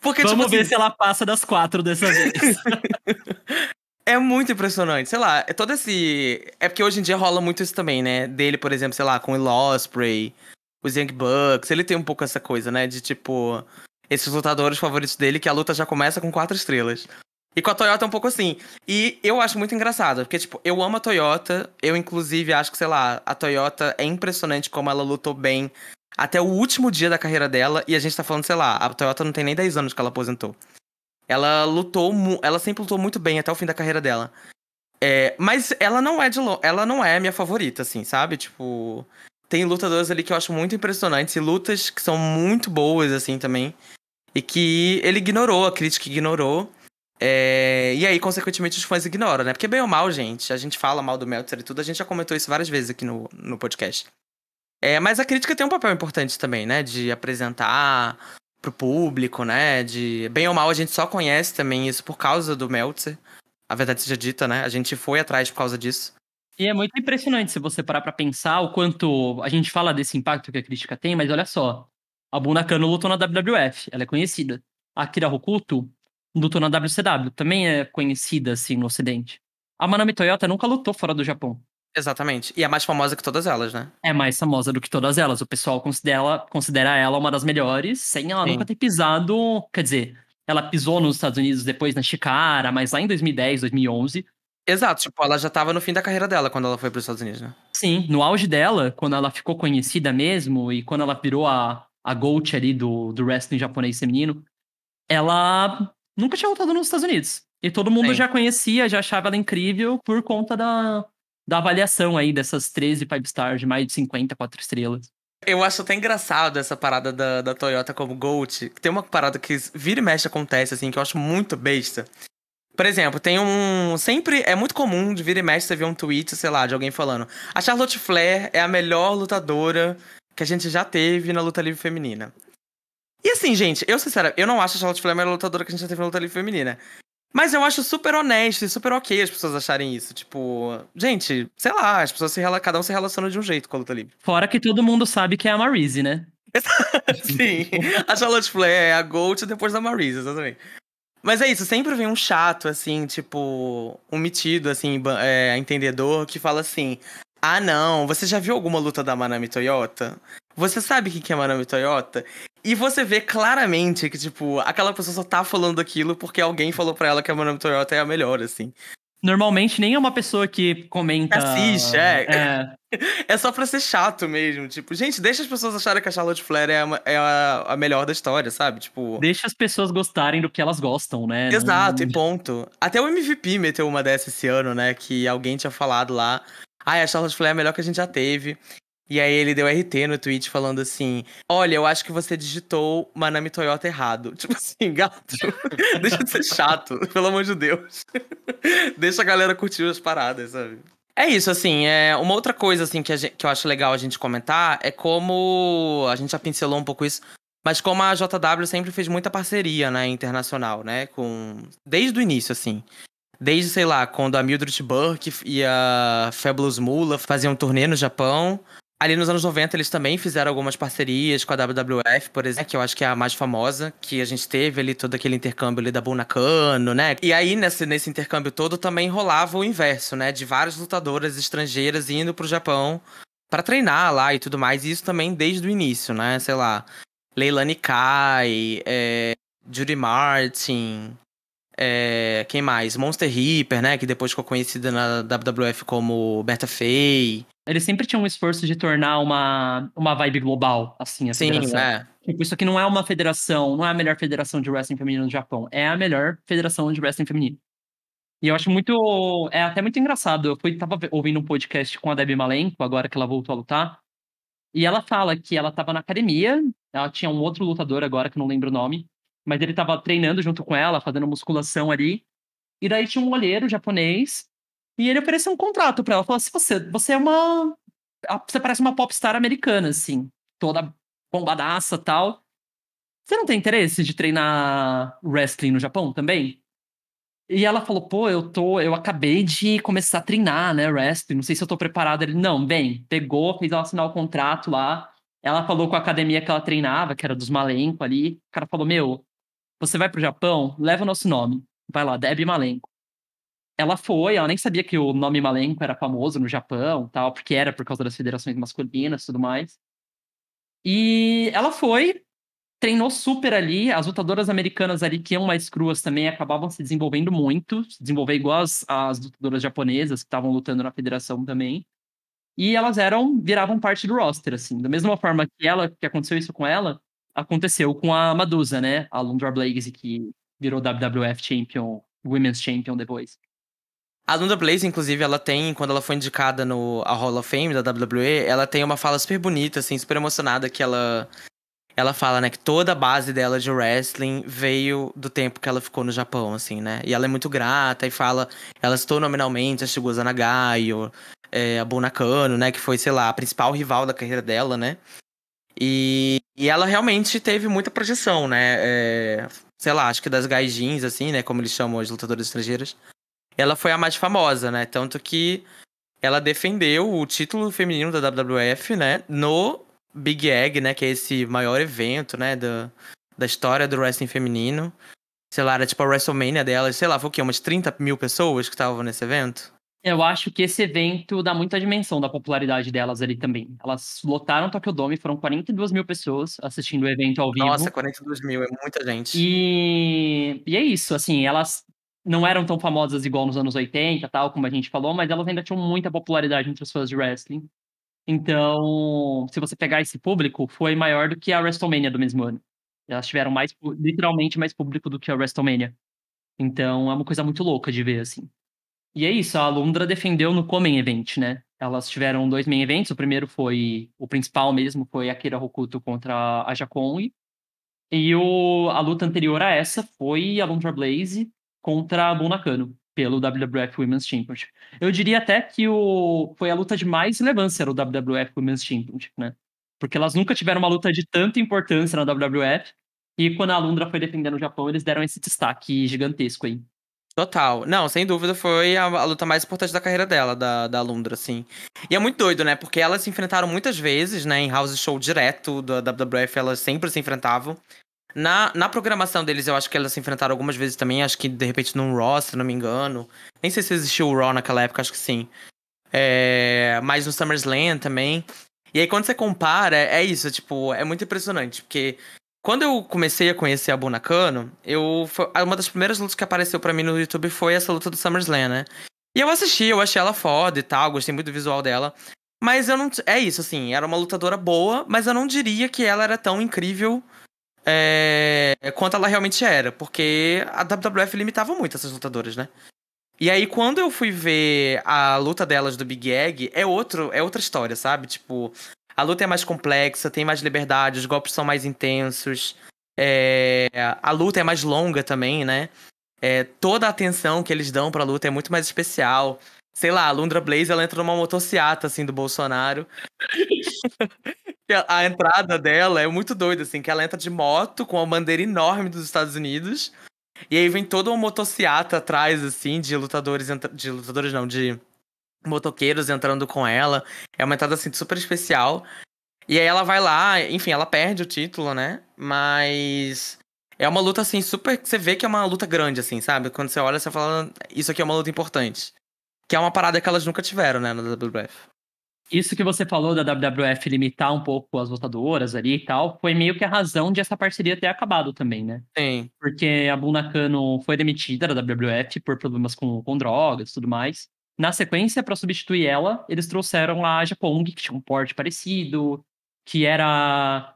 Porque, Vamos tipo, ver assim, se ela passa das quatro dessa vez. é muito impressionante. Sei lá, é todo esse. É porque hoje em dia rola muito isso também, né? Dele, por exemplo, sei lá, com o Osprey, os Young Bucks. Ele tem um pouco essa coisa, né? De tipo. Esses lutadores favoritos dele, que a luta já começa com quatro estrelas. E com a Toyota é um pouco assim. E eu acho muito engraçado, porque, tipo, eu amo a Toyota. Eu, inclusive, acho que, sei lá, a Toyota é impressionante como ela lutou bem até o último dia da carreira dela. E a gente tá falando, sei lá, a Toyota não tem nem 10 anos que ela aposentou. Ela lutou, ela sempre lutou muito bem até o fim da carreira dela. É, mas ela não é de ela não é minha favorita, assim, sabe? Tipo, tem lutadoras ali que eu acho muito impressionantes e lutas que são muito boas, assim, também. E que ele ignorou, a crítica ignorou. É, e aí, consequentemente, os fãs ignoram, né? Porque bem ou mal, gente, a gente fala mal do Meltzer e tudo, a gente já comentou isso várias vezes aqui no, no podcast. É, mas a crítica tem um papel importante também, né? De apresentar pro público, né? De bem ou mal a gente só conhece também isso por causa do Meltzer. A verdade seja dita, né? A gente foi atrás por causa disso. E é muito impressionante se você parar para pensar o quanto a gente fala desse impacto que a crítica tem, mas olha só. A Buna Kano lutou na WWF, ela é conhecida. A Akira Hokuto lutou na WCW, também é conhecida assim no ocidente. A Manami Toyota nunca lutou fora do Japão. Exatamente. E é mais famosa que todas elas, né? É mais famosa do que todas elas. O pessoal considera, considera ela uma das melhores, sem ela Sim. nunca ter pisado. Quer dizer, ela pisou nos Estados Unidos depois na Chicara, mas lá em 2010, 2011. Exato, tipo, ela já tava no fim da carreira dela quando ela foi para os Estados Unidos, né? Sim, no auge dela, quando ela ficou conhecida mesmo e quando ela virou a, a GOAT ali do, do wrestling japonês feminino, ela nunca tinha lutado nos Estados Unidos. E todo mundo Sim. já conhecia, já achava ela incrível por conta da, da avaliação aí dessas 13 five stars de mais de 50, 4 estrelas. Eu acho até engraçado essa parada da, da Toyota como GOAT. Tem uma parada que vira e mexe acontece, assim, que eu acho muito besta. Por exemplo, tem um. Sempre é muito comum de vir e mexe você ver um tweet, sei lá, de alguém falando. A Charlotte Flair é a melhor lutadora que a gente já teve na luta livre feminina. E assim, gente, eu sinceramente, eu não acho a Charlotte Flair a melhor lutadora que a gente já teve na luta livre feminina. Mas eu acho super honesto e super ok as pessoas acharem isso. Tipo, gente, sei lá, as pessoas se cada um se relaciona de um jeito com a luta livre. Fora que todo mundo sabe que é a Maryse, né? Sim. a Charlotte Flair é a Gold depois da Maryse, exatamente. Mas é isso, sempre vem um chato, assim, tipo, um metido, assim, é, entendedor, que fala assim: Ah, não, você já viu alguma luta da Manami Toyota? Você sabe o que é Manami Toyota? E você vê claramente que, tipo, aquela pessoa só tá falando aquilo porque alguém falou pra ela que a Manami Toyota é a melhor, assim. Normalmente nem é uma pessoa que comenta. Assiste, é. É, é só pra ser chato mesmo. Tipo, gente, deixa as pessoas acharem que a Charlotte Flair é a, é a, a melhor da história, sabe? Tipo. Deixa as pessoas gostarem do que elas gostam, né? Exato, Não... e ponto. Até o MVP meteu uma dessa esse ano, né? Que alguém tinha falado lá. Ah, a Charlotte Flair é a melhor que a gente já teve. E aí ele deu RT no tweet falando assim: Olha, eu acho que você digitou Manami Toyota errado. Tipo assim, gato, deixa de ser chato, pelo amor de Deus. deixa a galera curtir as paradas, sabe? É isso, assim, é uma outra coisa assim que, gente, que eu acho legal a gente comentar é como a gente já pincelou um pouco isso, mas como a JW sempre fez muita parceria, né, internacional, né, com desde o início assim. Desde, sei lá, quando a Mildred Burke e a Fabulous Mula faziam um turnê no Japão, Ali nos anos 90 eles também fizeram algumas parcerias com a WWF, por exemplo, que eu acho que é a mais famosa, que a gente teve ali todo aquele intercâmbio ali da Bunakano, né? E aí nesse, nesse intercâmbio todo também rolava o inverso, né? De várias lutadoras estrangeiras indo pro Japão para treinar lá e tudo mais. E isso também desde o início, né? Sei lá, Leilani Kai, é, Judy Martin, é, quem mais? Monster Reaper, né? Que depois ficou conhecida na WWF como Berta Fay. Eles sempre tinham um esforço de tornar uma, uma vibe global, assim, a Sim, federação. é. Tipo, isso aqui não é uma federação, não é a melhor federação de wrestling feminino do Japão. É a melhor federação de wrestling feminino. E eu acho muito. É até muito engraçado. Eu fui, tava ouvindo um podcast com a Debbie Malenko, agora que ela voltou a lutar. E ela fala que ela tava na academia, ela tinha um outro lutador agora, que eu não lembro o nome. mas ele tava treinando junto com ela, fazendo musculação ali. E daí tinha um olheiro japonês e ele ofereceu um contrato para ela. Falou assim: você, você é uma. Você parece uma popstar americana, assim, toda bombadaça tal. Você não tem interesse de treinar wrestling no Japão também? E ela falou, pô, eu tô, eu acabei de começar a treinar, né, wrestling, não sei se eu tô preparada. Ele, não, bem, pegou, fez ela assinar o contrato lá. Ela falou com a academia que ela treinava, que era dos Malenko ali. O cara falou, meu, você vai pro Japão, leva o nosso nome. Vai lá, Debbie Malenko. Ela foi, ela nem sabia que o nome Malenko era famoso no Japão, tal, porque era por causa das federações masculinas e tudo mais. E ela foi, treinou super ali. As lutadoras americanas ali, que iam mais cruas também, acabavam se desenvolvendo muito, se desenvolver igual as, as lutadoras japonesas que estavam lutando na federação também. E elas eram, viravam parte do roster, assim. Da mesma forma que ela, que aconteceu isso com ela, aconteceu com a Madusa, né? A Lundra Blaze, que virou WWF Champion, Women's Champion depois. A Lunda Blaze, inclusive, ela tem, quando ela foi indicada no a Hall of Fame da WWE, ela tem uma fala super bonita, assim, super emocionada, que ela ela fala, né, que toda a base dela de wrestling veio do tempo que ela ficou no Japão, assim, né? E ela é muito grata e fala, ela citou nominalmente a Shigusa Nagayo, é, a Bonakano, né, que foi, sei lá, a principal rival da carreira dela, né? E, e ela realmente teve muita projeção, né? É, sei lá, acho que das gaijins, assim, né, como eles chamam as lutadoras estrangeiras. Ela foi a mais famosa, né? Tanto que ela defendeu o título feminino da WWF, né, no Big Egg, né? Que é esse maior evento, né? Da, da história do wrestling feminino. Sei lá, era tipo a WrestleMania dela, sei lá, foi o quê? Umas 30 mil pessoas que estavam nesse evento? Eu acho que esse evento dá muita dimensão da popularidade delas ali também. Elas lotaram Tokyo Dome, foram 42 mil pessoas assistindo o evento ao vivo. Nossa, 42 mil, é muita gente. E, e é isso, assim, elas não eram tão famosas igual nos anos 80, tal, como a gente falou, mas elas ainda tinham muita popularidade entre os fãs de wrestling. Então, se você pegar esse público, foi maior do que a WrestleMania do mesmo ano. Elas tiveram mais, literalmente mais público do que a WrestleMania. Então, é uma coisa muito louca de ver, assim. E é isso, a Lundra defendeu no Common Event, né? Elas tiveram dois main events. O primeiro foi, o principal mesmo, foi Akira Hokuto contra a Jakong. E o, a luta anterior a essa foi a Lundra Blaze contra a Bunakano pelo WWF Women's Championship. Eu diria até que o, foi a luta de mais relevância o WWF Women's Championship, né? Porque elas nunca tiveram uma luta de tanta importância na WWF. E quando a Lundra foi defendendo o Japão, eles deram esse destaque gigantesco aí. Total. Não, sem dúvida foi a, a, luta mais importante da carreira dela, da, da Lundra, assim. E é muito doido, né? Porque elas se enfrentaram muitas vezes, né? Em house show direto da WWF, elas sempre se enfrentavam. Na, na programação deles, eu acho que elas se enfrentaram algumas vezes também. Acho que, de repente, num Raw, se não me engano. Nem sei se existiu o Raw naquela época, acho que sim. É, mas no SummerSlam também. E aí, quando você compara, é isso, tipo, é muito impressionante. Porque quando eu comecei a conhecer a Bonacano, eu, uma das primeiras lutas que apareceu para mim no YouTube foi essa luta do SummerSlam, né? E eu assisti, eu achei ela foda e tal, gostei muito do visual dela. Mas eu não. É isso, assim, era uma lutadora boa, mas eu não diria que ela era tão incrível é, quanto ela realmente era, porque a WWF limitava muito essas lutadoras, né? E aí, quando eu fui ver a luta delas do Big Egg, é, outro, é outra história, sabe? Tipo, a luta é mais complexa, tem mais liberdade, os golpes são mais intensos, é, a luta é mais longa também, né? É, toda a atenção que eles dão pra luta é muito mais especial. Sei lá, a Lundra Blaze, ela entra numa motociata, assim, do Bolsonaro. a entrada dela é muito doida, assim, que ela entra de moto com uma bandeira enorme dos Estados Unidos. E aí vem toda uma motociata atrás, assim, de lutadores. De lutadores não, de motoqueiros entrando com ela. É uma entrada, assim, super especial. E aí ela vai lá, enfim, ela perde o título, né? Mas. É uma luta, assim, super. Você vê que é uma luta grande, assim, sabe? Quando você olha, você fala, isso aqui é uma luta importante. Que é uma parada que elas nunca tiveram, né, no WWF. Isso que você falou da WWF limitar um pouco as lutadoras ali e tal, foi meio que a razão de essa parceria ter acabado também, né? Sim. Porque a Buna foi demitida da WWF por problemas com, com drogas e tudo mais. Na sequência, para substituir ela, eles trouxeram a Japong, que tinha um porte parecido, que era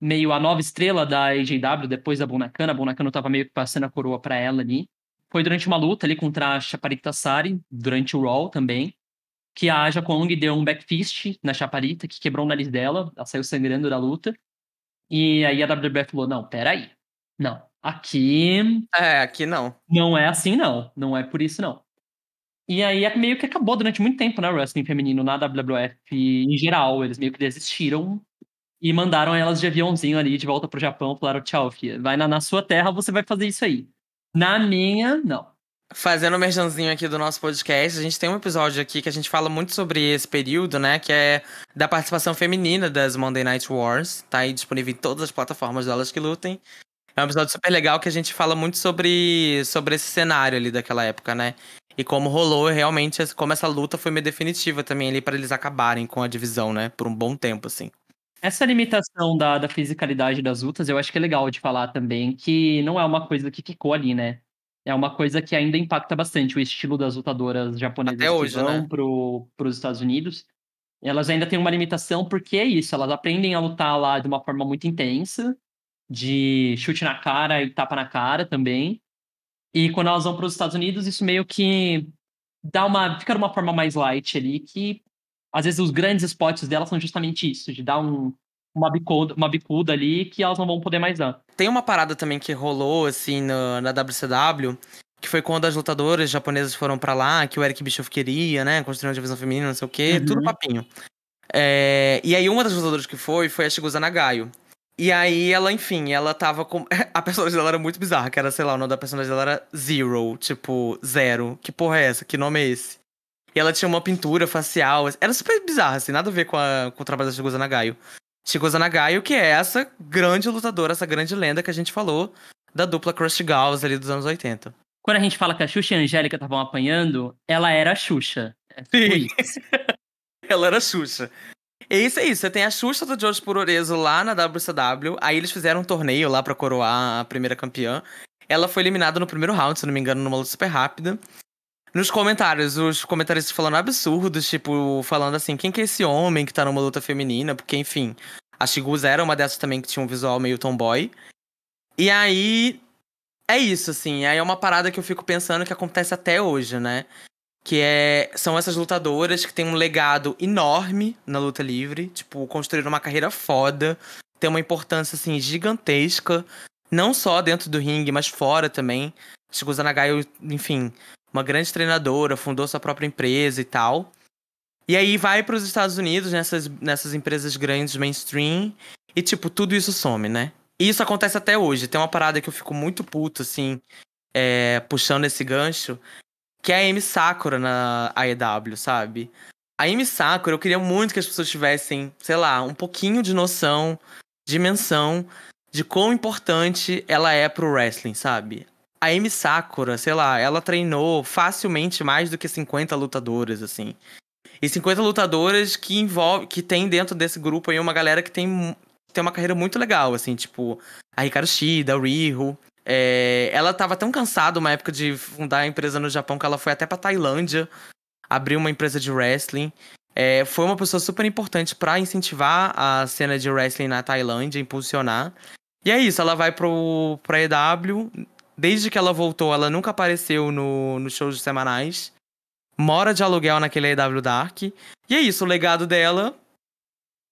meio a nova estrela da AJW depois da Bunakano. A Bunakano tava meio que passando a coroa para ela ali. Foi durante uma luta ali contra a Chaparita Sari, durante o Raw também que a Aja Kong deu um backfist na Chaparita, que quebrou o nariz dela, ela saiu sangrando da luta. E aí a WWF falou: não, peraí. Não, Aqui. É, aqui não. Não é assim, não. Não é por isso, não. E aí é meio que acabou durante muito tempo, né? O wrestling feminino na WWF em geral. Eles meio que desistiram e mandaram elas de aviãozinho ali de volta pro Japão. Falaram, tchau, filha. Vai na, na sua terra, você vai fazer isso aí. Na minha, não. Fazendo um merchanzinho aqui do nosso podcast, a gente tem um episódio aqui que a gente fala muito sobre esse período, né? Que é da participação feminina das Monday Night Wars. Tá aí disponível em todas as plataformas delas que lutem. É um episódio super legal que a gente fala muito sobre, sobre esse cenário ali daquela época, né? E como rolou realmente, como essa luta foi meio definitiva também ali para eles acabarem com a divisão, né? Por um bom tempo, assim. Essa limitação da, da fisicalidade das lutas, eu acho que é legal de falar também, que não é uma coisa que ficou ali, né? É uma coisa que ainda impacta bastante o estilo das lutadoras japonesas Até hoje, que vão né? para os Estados Unidos. Elas ainda têm uma limitação porque é isso, elas aprendem a lutar lá de uma forma muito intensa, de chute na cara e tapa na cara também. E quando elas vão para os Estados Unidos, isso meio que dá uma fica de uma forma mais light ali, que às vezes os grandes spots delas são justamente isso, de dar um, uma bicuda, uma bicuda ali que elas não vão poder mais dar. Tem uma parada também que rolou, assim, no, na WCW, que foi quando as lutadoras japonesas foram para lá, que o Eric Bischoff queria, né? Construir uma divisão feminina, não sei o quê, uhum. tudo papinho. É, e aí uma das lutadoras que foi, foi a Shigusa Nagayo. E aí ela, enfim, ela tava com. A personagem dela era muito bizarra, que era, sei lá, o nome da personagem dela era Zero, tipo, zero. Que porra é essa? Que nome é esse? E ela tinha uma pintura facial. Era super bizarra, assim, nada a ver com, a, com o trabalho da Shigusa Nagayo. Shikoza Nagayo, que é essa grande lutadora, essa grande lenda que a gente falou da dupla Crush Gauss ali dos anos 80. Quando a gente fala que a Xuxa e a Angélica estavam apanhando, ela era a Xuxa. É Sim. ela era a Xuxa. E isso é isso, você tem a Xuxa do George Puroreso lá na WCW, aí eles fizeram um torneio lá pra coroar a primeira campeã. Ela foi eliminada no primeiro round, se não me engano, numa luta super rápida. Nos comentários, os comentaristas falando absurdos, tipo, falando assim, quem que é esse homem que tá numa luta feminina? Porque, enfim, a Shigusa era uma dessas também que tinha um visual meio tomboy. E aí, é isso, assim. Aí é uma parada que eu fico pensando que acontece até hoje, né? Que é, são essas lutadoras que têm um legado enorme na luta livre. Tipo, construíram uma carreira foda. Tem uma importância, assim, gigantesca. Não só dentro do ringue, mas fora também. Shigusa Nagayo, enfim, uma grande treinadora, fundou sua própria empresa e tal. E aí vai para os Estados Unidos, nessas, nessas empresas grandes mainstream, e tipo, tudo isso some, né? E isso acontece até hoje. Tem uma parada que eu fico muito puto, assim, é, puxando esse gancho, que é a Amy Sakura na AEW, sabe? A Amy Sakura, eu queria muito que as pessoas tivessem, sei lá, um pouquinho de noção, dimensão de quão importante ela é pro wrestling, sabe? A Amy Sakura, sei lá, ela treinou facilmente mais do que 50 lutadoras, assim. E 50 lutadoras que envolve, que tem dentro desse grupo aí uma galera que tem, tem uma carreira muito legal, assim, tipo a Hikaru Shida, a Riho. É, ela tava tão cansada uma época de fundar a empresa no Japão que ela foi até pra Tailândia abrir uma empresa de wrestling. É, foi uma pessoa super importante para incentivar a cena de wrestling na Tailândia, impulsionar. E é isso, ela vai pro, pra EW, Desde que ela voltou, ela nunca apareceu no, nos shows semanais. Mora de aluguel naquele AW Dark. E é isso, o legado dela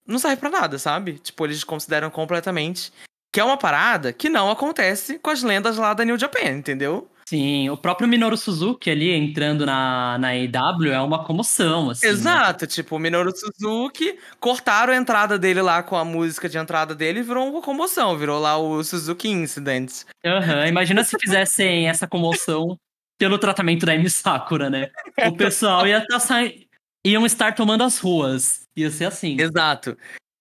não serve para nada, sabe? Tipo, eles consideram completamente que é uma parada que não acontece com as lendas lá da New Japan, entendeu? Sim, o próprio Minoru Suzuki ali entrando na, na AEW é uma comoção, assim. Né? Exato, né? tipo, o Minoru Suzuki, cortaram a entrada dele lá com a música de entrada dele e virou uma comoção, virou lá o Suzuki Incident. Aham, uhum. imagina se fizessem essa comoção pelo tratamento da Amy Sakura, né? O pessoal ia tá iam estar tomando as ruas. Ia ser assim. Exato.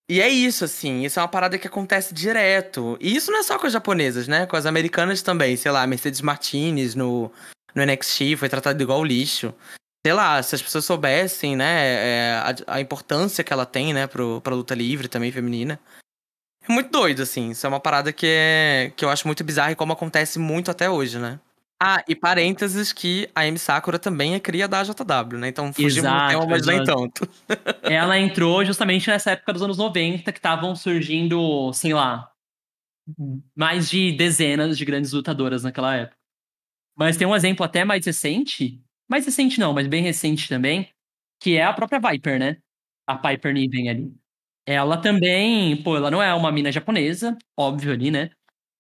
E é isso, assim, isso é uma parada que acontece direto. E isso não é só com as japonesas, né? Com as americanas também. Sei lá, Mercedes Martinez no, no NXT foi tratada igual lixo. Sei lá, se as pessoas soubessem, né, é, a, a, importância que ela tem, né, pro, pra luta livre também feminina. É muito doido, assim. Isso é uma parada que, é, que eu acho muito bizarra e como acontece muito até hoje, né? Ah, e parênteses que a Amy Sakura também é cria da JW, né? Então fugimos do tema, mas nem tanto. Ela entrou justamente nessa época dos anos 90, que estavam surgindo, sei lá, mais de dezenas de grandes lutadoras naquela época. Mas tem um exemplo até mais recente, mais recente não, mas bem recente também, que é a própria Viper, né? A Piper Niven ali. Ela também, pô, ela não é uma mina japonesa, óbvio ali, né?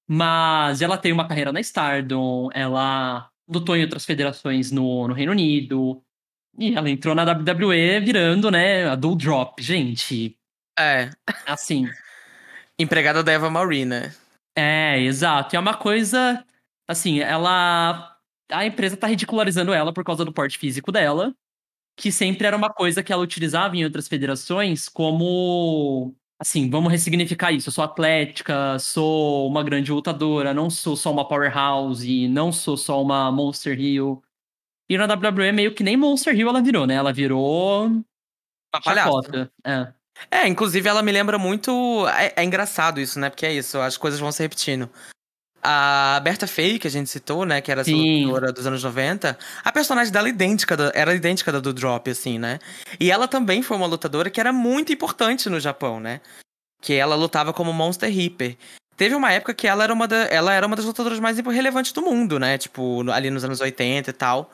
Mas ela tem uma carreira na Stardom, ela lutou em outras federações no, no Reino Unido. E ela entrou na WWE virando, né, a Drop. Gente. É. Assim. Empregada da Eva Marie, né? É, exato. E é uma coisa. Assim, ela. A empresa tá ridicularizando ela por causa do porte físico dela. Que sempre era uma coisa que ela utilizava em outras federações como assim, vamos ressignificar isso. Eu sou atlética, sou uma grande lutadora, não sou só uma powerhouse, não sou só uma Monster Hill. E na WWE meio que nem Monster Hill ela virou, né? Ela virou uma chacota. É. É, inclusive ela me lembra muito. É, é, engraçado isso, né? Porque é isso, as coisas vão se repetindo. A Berta Fay, que a gente citou, né? Que era lutadora dos anos 90, a personagem dela idêntica da, era idêntica da do Drop, assim, né? E ela também foi uma lutadora que era muito importante no Japão, né? Que ela lutava como Monster Reaper. Teve uma época que ela era uma, da, ela era uma das lutadoras mais relevantes do mundo, né? Tipo, ali nos anos 80 e tal.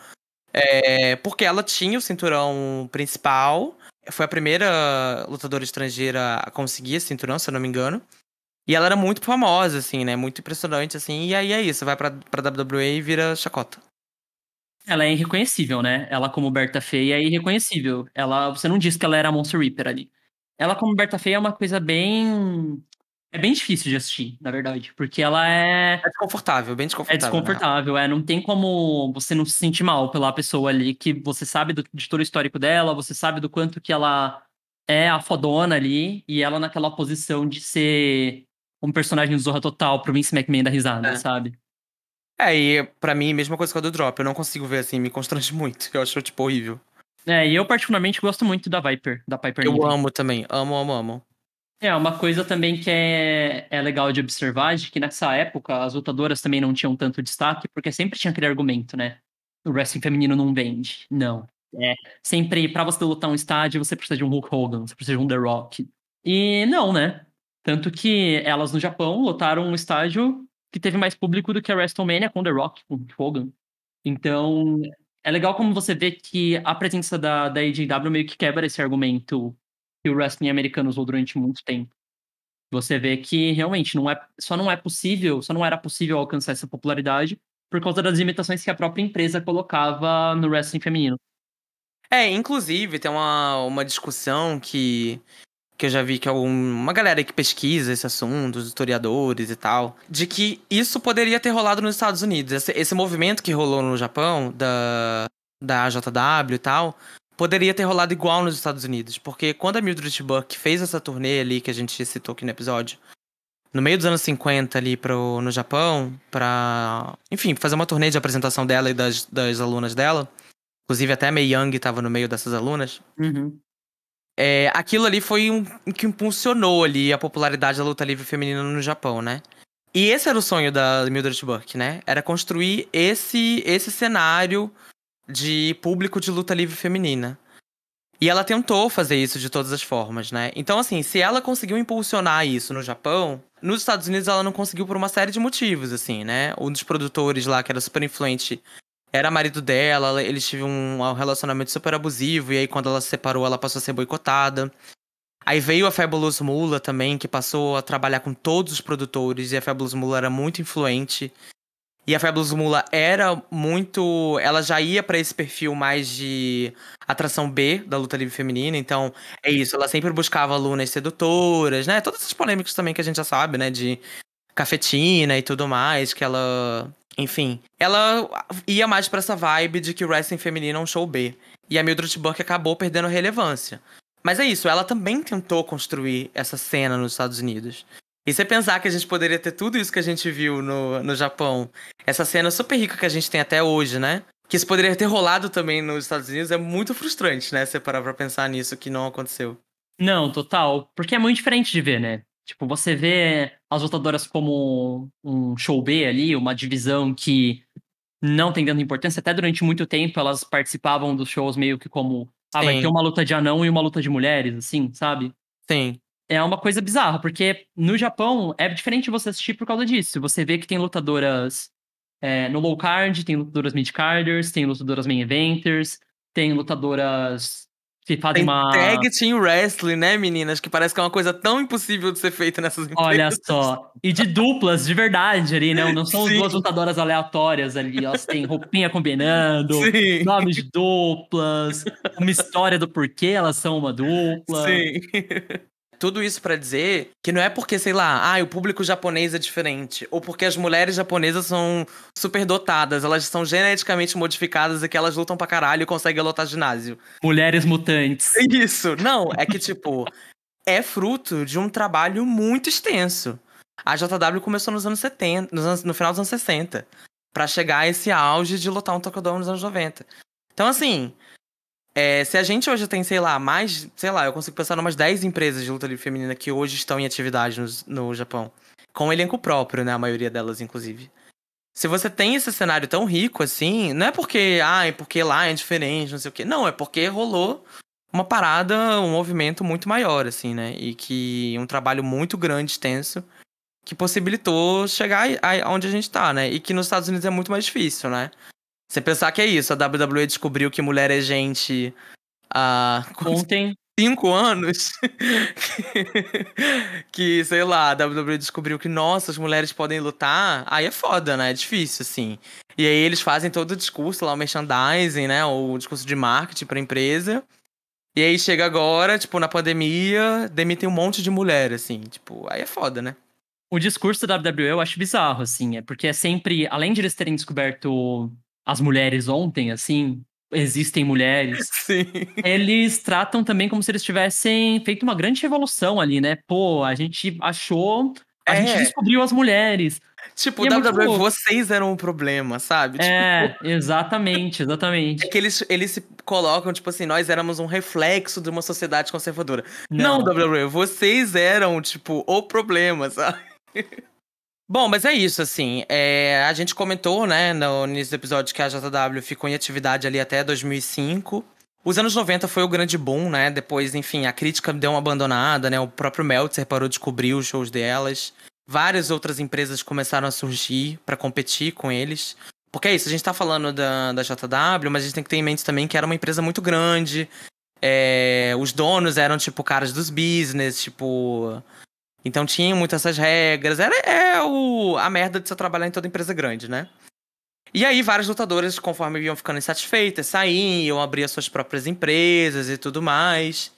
É, porque ela tinha o cinturão principal. Foi a primeira lutadora estrangeira a conseguir esse cinturão, se eu não me engano. E ela era muito famosa, assim, né? Muito impressionante, assim. E aí é isso, vai pra, pra WWE e vira chacota. Ela é irreconhecível, né? Ela como Berta Feia é irreconhecível. Ela, você não disse que ela era Monster Reaper ali. Ela como Berta Feia é uma coisa bem é bem difícil de assistir, na verdade, porque ela é. É desconfortável, bem desconfortável. É desconfortável, é. Não tem como você não se sentir mal pela pessoa ali, que você sabe do, de todo o histórico dela, você sabe do quanto que ela é a fodona ali, e ela naquela posição de ser um personagem do Zorra Total pro Vince McMahon da risada, é. sabe? É, e pra mim, mesma coisa com a do Drop. Eu não consigo ver assim, me constrange muito. Eu acho, tipo, horrível. É, e eu particularmente gosto muito da Viper, da Piper Eu Niven. amo também, amo, amo, amo. É, uma coisa também que é, é legal de observar, de que nessa época as lutadoras também não tinham tanto destaque, porque sempre tinha aquele argumento, né? O wrestling feminino não vende. Não. É, sempre, pra você lutar um estádio, você precisa de um Hulk Hogan, você precisa de um The Rock. E não, né? Tanto que elas no Japão lotaram um estádio que teve mais público do que a WrestleMania com The Rock, com Hogan. Então, é legal como você vê que a presença da, da AJW meio que quebra esse argumento que o wrestling americano usou durante muito tempo. Você vê que realmente não é, só não é possível, só não era possível alcançar essa popularidade por causa das limitações que a própria empresa colocava no wrestling feminino. É, inclusive tem uma, uma discussão que, que eu já vi que algum, uma galera que pesquisa esse assunto, os historiadores e tal, de que isso poderia ter rolado nos Estados Unidos. Esse, esse movimento que rolou no Japão, da, da AJW e tal, poderia ter rolado igual nos Estados Unidos. Porque quando a Mildred Buck fez essa turnê ali, que a gente citou aqui no episódio, no meio dos anos 50 ali pro, no Japão, pra, enfim, fazer uma turnê de apresentação dela e das, das alunas dela. Inclusive até a Mei Young estava no meio dessas alunas. Uhum. É, aquilo ali foi um que impulsionou ali a popularidade da luta livre feminina no Japão, né? E esse era o sonho da Mildred Burke, né? Era construir esse, esse cenário de público de luta livre feminina. E ela tentou fazer isso de todas as formas, né? Então, assim, se ela conseguiu impulsionar isso no Japão, nos Estados Unidos ela não conseguiu por uma série de motivos, assim, né? Um dos produtores lá, que era super influente, era marido dela, eles tiveram um relacionamento super abusivo, e aí quando ela se separou, ela passou a ser boicotada. Aí veio a Fabulous Mula também, que passou a trabalhar com todos os produtores, e a Fabulous Mula era muito influente. E a Fabulous Mula era muito. Ela já ia para esse perfil mais de atração B da luta livre feminina. Então, é isso. Ela sempre buscava alunas sedutoras, né? Todas essas polêmicas também que a gente já sabe, né? De cafetina e tudo mais. Que ela. Enfim. Ela ia mais para essa vibe de que o wrestling feminino é um show B. E a Mildred Burke acabou perdendo relevância. Mas é isso, ela também tentou construir essa cena nos Estados Unidos. E você pensar que a gente poderia ter tudo isso que a gente viu no, no Japão, essa cena super rica que a gente tem até hoje, né? Que isso poderia ter rolado também nos Estados Unidos é muito frustrante, né? Você parar pra pensar nisso que não aconteceu. Não, total. Porque é muito diferente de ver, né? Tipo, você vê as lutadoras como um show B ali, uma divisão que não tem tanta importância. Até durante muito tempo elas participavam dos shows meio que como. Ah, Sim. vai ter uma luta de anão e uma luta de mulheres, assim, sabe? Sim é uma coisa bizarra, porque no Japão é diferente você assistir por causa disso. Você vê que tem lutadoras é, no low card, tem lutadoras mid carders, tem lutadoras main eventers, tem lutadoras que fazem Tem uma. tag team wrestling, né, meninas? Que parece que é uma coisa tão impossível de ser feita nessas empresas. Olha só. E de duplas, de verdade ali, né? Não são Sim. duas lutadoras aleatórias ali. Elas têm roupinha combinando, Sim. nomes de duplas, uma história do porquê elas são uma dupla. Sim. Tudo isso pra dizer que não é porque, sei lá, ah, o público japonês é diferente, ou porque as mulheres japonesas são super dotadas, elas são geneticamente modificadas e que elas lutam pra caralho e conseguem lotar ginásio. Mulheres mutantes. Isso, não, é que tipo, é fruto de um trabalho muito extenso. A JW começou nos anos 70, nos anos- no final dos anos 60, pra chegar a esse auge de lutar um Tokyo nos anos 90. Então, assim, é, se a gente hoje tem, sei lá, mais, sei lá, eu consigo pensar em umas 10 empresas de luta livre feminina que hoje estão em atividade no, no Japão, com elenco próprio, né, a maioria delas, inclusive. Se você tem esse cenário tão rico assim, não é porque, ah, é porque lá é diferente, não sei o quê. Não, é porque rolou uma parada, um movimento muito maior, assim, né? E que um trabalho muito grande, extenso, que possibilitou chegar aí- onde a gente tá, né? E que nos Estados Unidos é muito mais difícil, né? Você pensar que é isso, a WWE descobriu que mulher é gente há Ontem, cinco anos que, sei lá, a WWE descobriu que, nossa, as mulheres podem lutar, aí é foda, né? É difícil, assim. E aí eles fazem todo o discurso lá, o merchandising, né? O discurso de marketing pra empresa. E aí chega agora, tipo, na pandemia, demitem um monte de mulher, assim. Tipo, aí é foda, né? o discurso da WWE eu acho bizarro, assim. É porque é sempre, além de eles terem descoberto as mulheres ontem, assim, existem mulheres. Sim. eles tratam também como se eles tivessem feito uma grande revolução ali, né? Pô, a gente achou. A É. gente descobriu as mulheres. Tipo, E é WWE, vocês eram o problema, sabe? Tipo, É, exatamente, exatamente. É que eles, eles se colocam, tipo assim, nós éramos um reflexo de uma sociedade conservadora. Não, WWE, vocês eram, tipo, o problema, sabe? Bom, mas é isso, assim. é, a gente comentou, né, no início do episódio que a JW ficou em atividade ali até 2005. Os anos 90 foi o grande boom, né? Depois, enfim, a crítica deu uma abandonada, né? O próprio Meltzer parou de cobrir os shows delas. Várias outras empresas começaram a surgir pra competir com eles. Porque é isso, a gente tá falando da, da JW, mas a gente tem que ter em mente também que era uma empresa muito grande. É, os donos eram, tipo, caras dos business, tipo. Então tinham muitas essas regras. Era é o, a merda de você trabalhar em toda empresa grande, né? E aí, vários lutadores, conforme iam ficando insatisfeitas, saíam, abriam suas próprias empresas e tudo mais.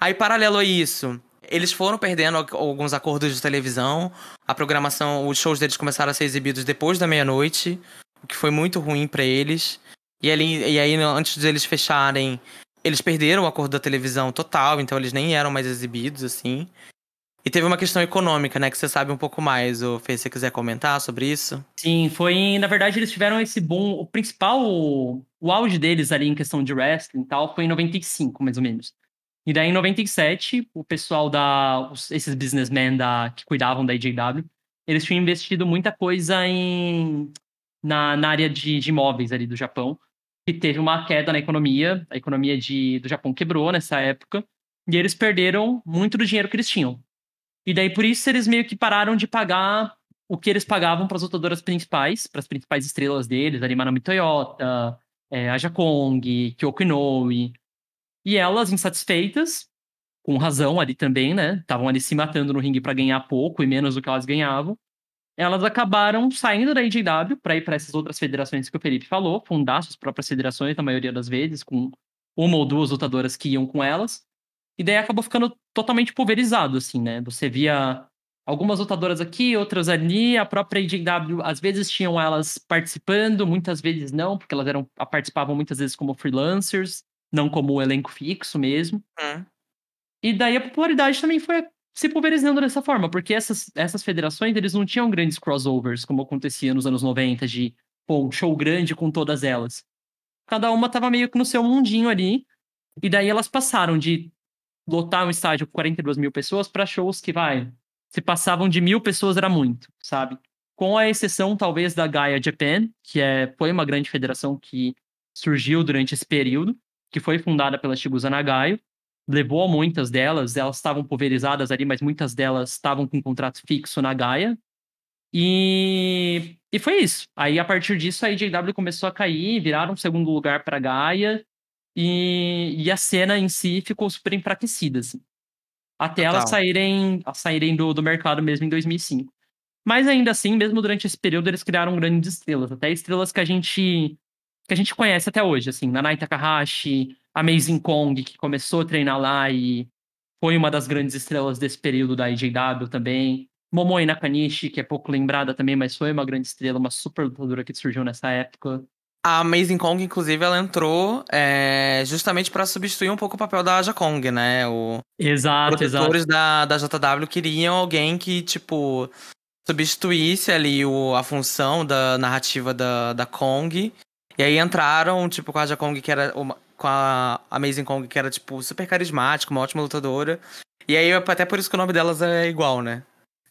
Aí, paralelo a isso, eles foram perdendo al- alguns acordos de televisão. A programação, os shows deles começaram a ser exibidos depois da meia-noite, o que foi muito ruim pra eles. E, ali, e aí, antes deles fecharem, eles perderam o acordo da televisão total, então eles nem eram mais exibidos, assim. E teve uma questão econômica, né, que você sabe um pouco mais, ou Fê, se você quiser comentar sobre isso. Sim, foi. Na verdade, eles tiveram esse boom. O principal. O auge deles ali em questão de wrestling e tal foi em 95, mais ou menos. E daí, em 97, o pessoal da. esses businessmen da, que cuidavam da IJW, eles tinham investido muita coisa em. Na, na área de, de imóveis ali do Japão. E teve uma queda na economia. A economia de, do Japão quebrou nessa época. E eles perderam muito do dinheiro que eles tinham. E daí, por isso, eles meio que pararam de pagar o que eles pagavam para as lutadoras principais, para as principais estrelas deles, ali Manami Toyota, é, Aja Kong, Kyoko Inoue. E elas, insatisfeitas, com razão ali também, né? Estavam ali se matando no ringue para ganhar pouco e menos do que elas ganhavam. Elas acabaram saindo da IJW para ir para essas outras federações que o Felipe falou, fundar suas próprias federações, na maioria das vezes, com uma ou duas lutadoras que iam com elas. E daí acabou ficando totalmente pulverizado, assim, né? Você via algumas lutadoras aqui, outras ali. A própria IJW, às vezes tinham elas participando, muitas vezes não, porque elas eram participavam muitas vezes como freelancers, não como elenco fixo mesmo. Hum. E daí a popularidade também foi se pulverizando dessa forma, porque essas, essas federações, eles não tinham grandes crossovers, como acontecia nos anos 90, de pô, um show grande com todas elas. Cada uma tava meio que no seu mundinho ali, e daí elas passaram de lotar um estádio com 42 mil pessoas para shows que, vai, se passavam de mil pessoas era muito, sabe? Com a exceção, talvez, da Gaia Japan, que é, foi uma grande federação que surgiu durante esse período, que foi fundada pela Shigusa Nagayo, levou muitas delas, elas estavam pulverizadas ali, mas muitas delas estavam com contrato fixo na Gaia. E, e foi isso. Aí, a partir disso, a IJW começou a cair, viraram um segundo lugar para a Gaia. E, e a cena em si ficou super enfraquecida, assim. Até elas Total. saírem, saírem do, do mercado mesmo em 2005. Mas ainda assim, mesmo durante esse período, eles criaram grandes estrelas. Até estrelas que a gente que a gente conhece até hoje, assim. Nanai Takahashi, Amazing Kong, que começou a treinar lá e foi uma das grandes estrelas desse período da IJW também. Momoe Nakanishi, que é pouco lembrada também, mas foi uma grande estrela, uma super lutadora que surgiu nessa época. A Amazing Kong, inclusive, ela entrou é, justamente para substituir um pouco o papel da Aja Kong, né? O, exato, Os produtores da, da JW queriam alguém que, tipo, substituísse ali o, a função da narrativa da, da Kong. E aí entraram, tipo, com a Aja Kong, que era uma, com a Amazing Kong, que era, tipo, super carismática, uma ótima lutadora. E aí, até por isso que o nome delas é igual, né?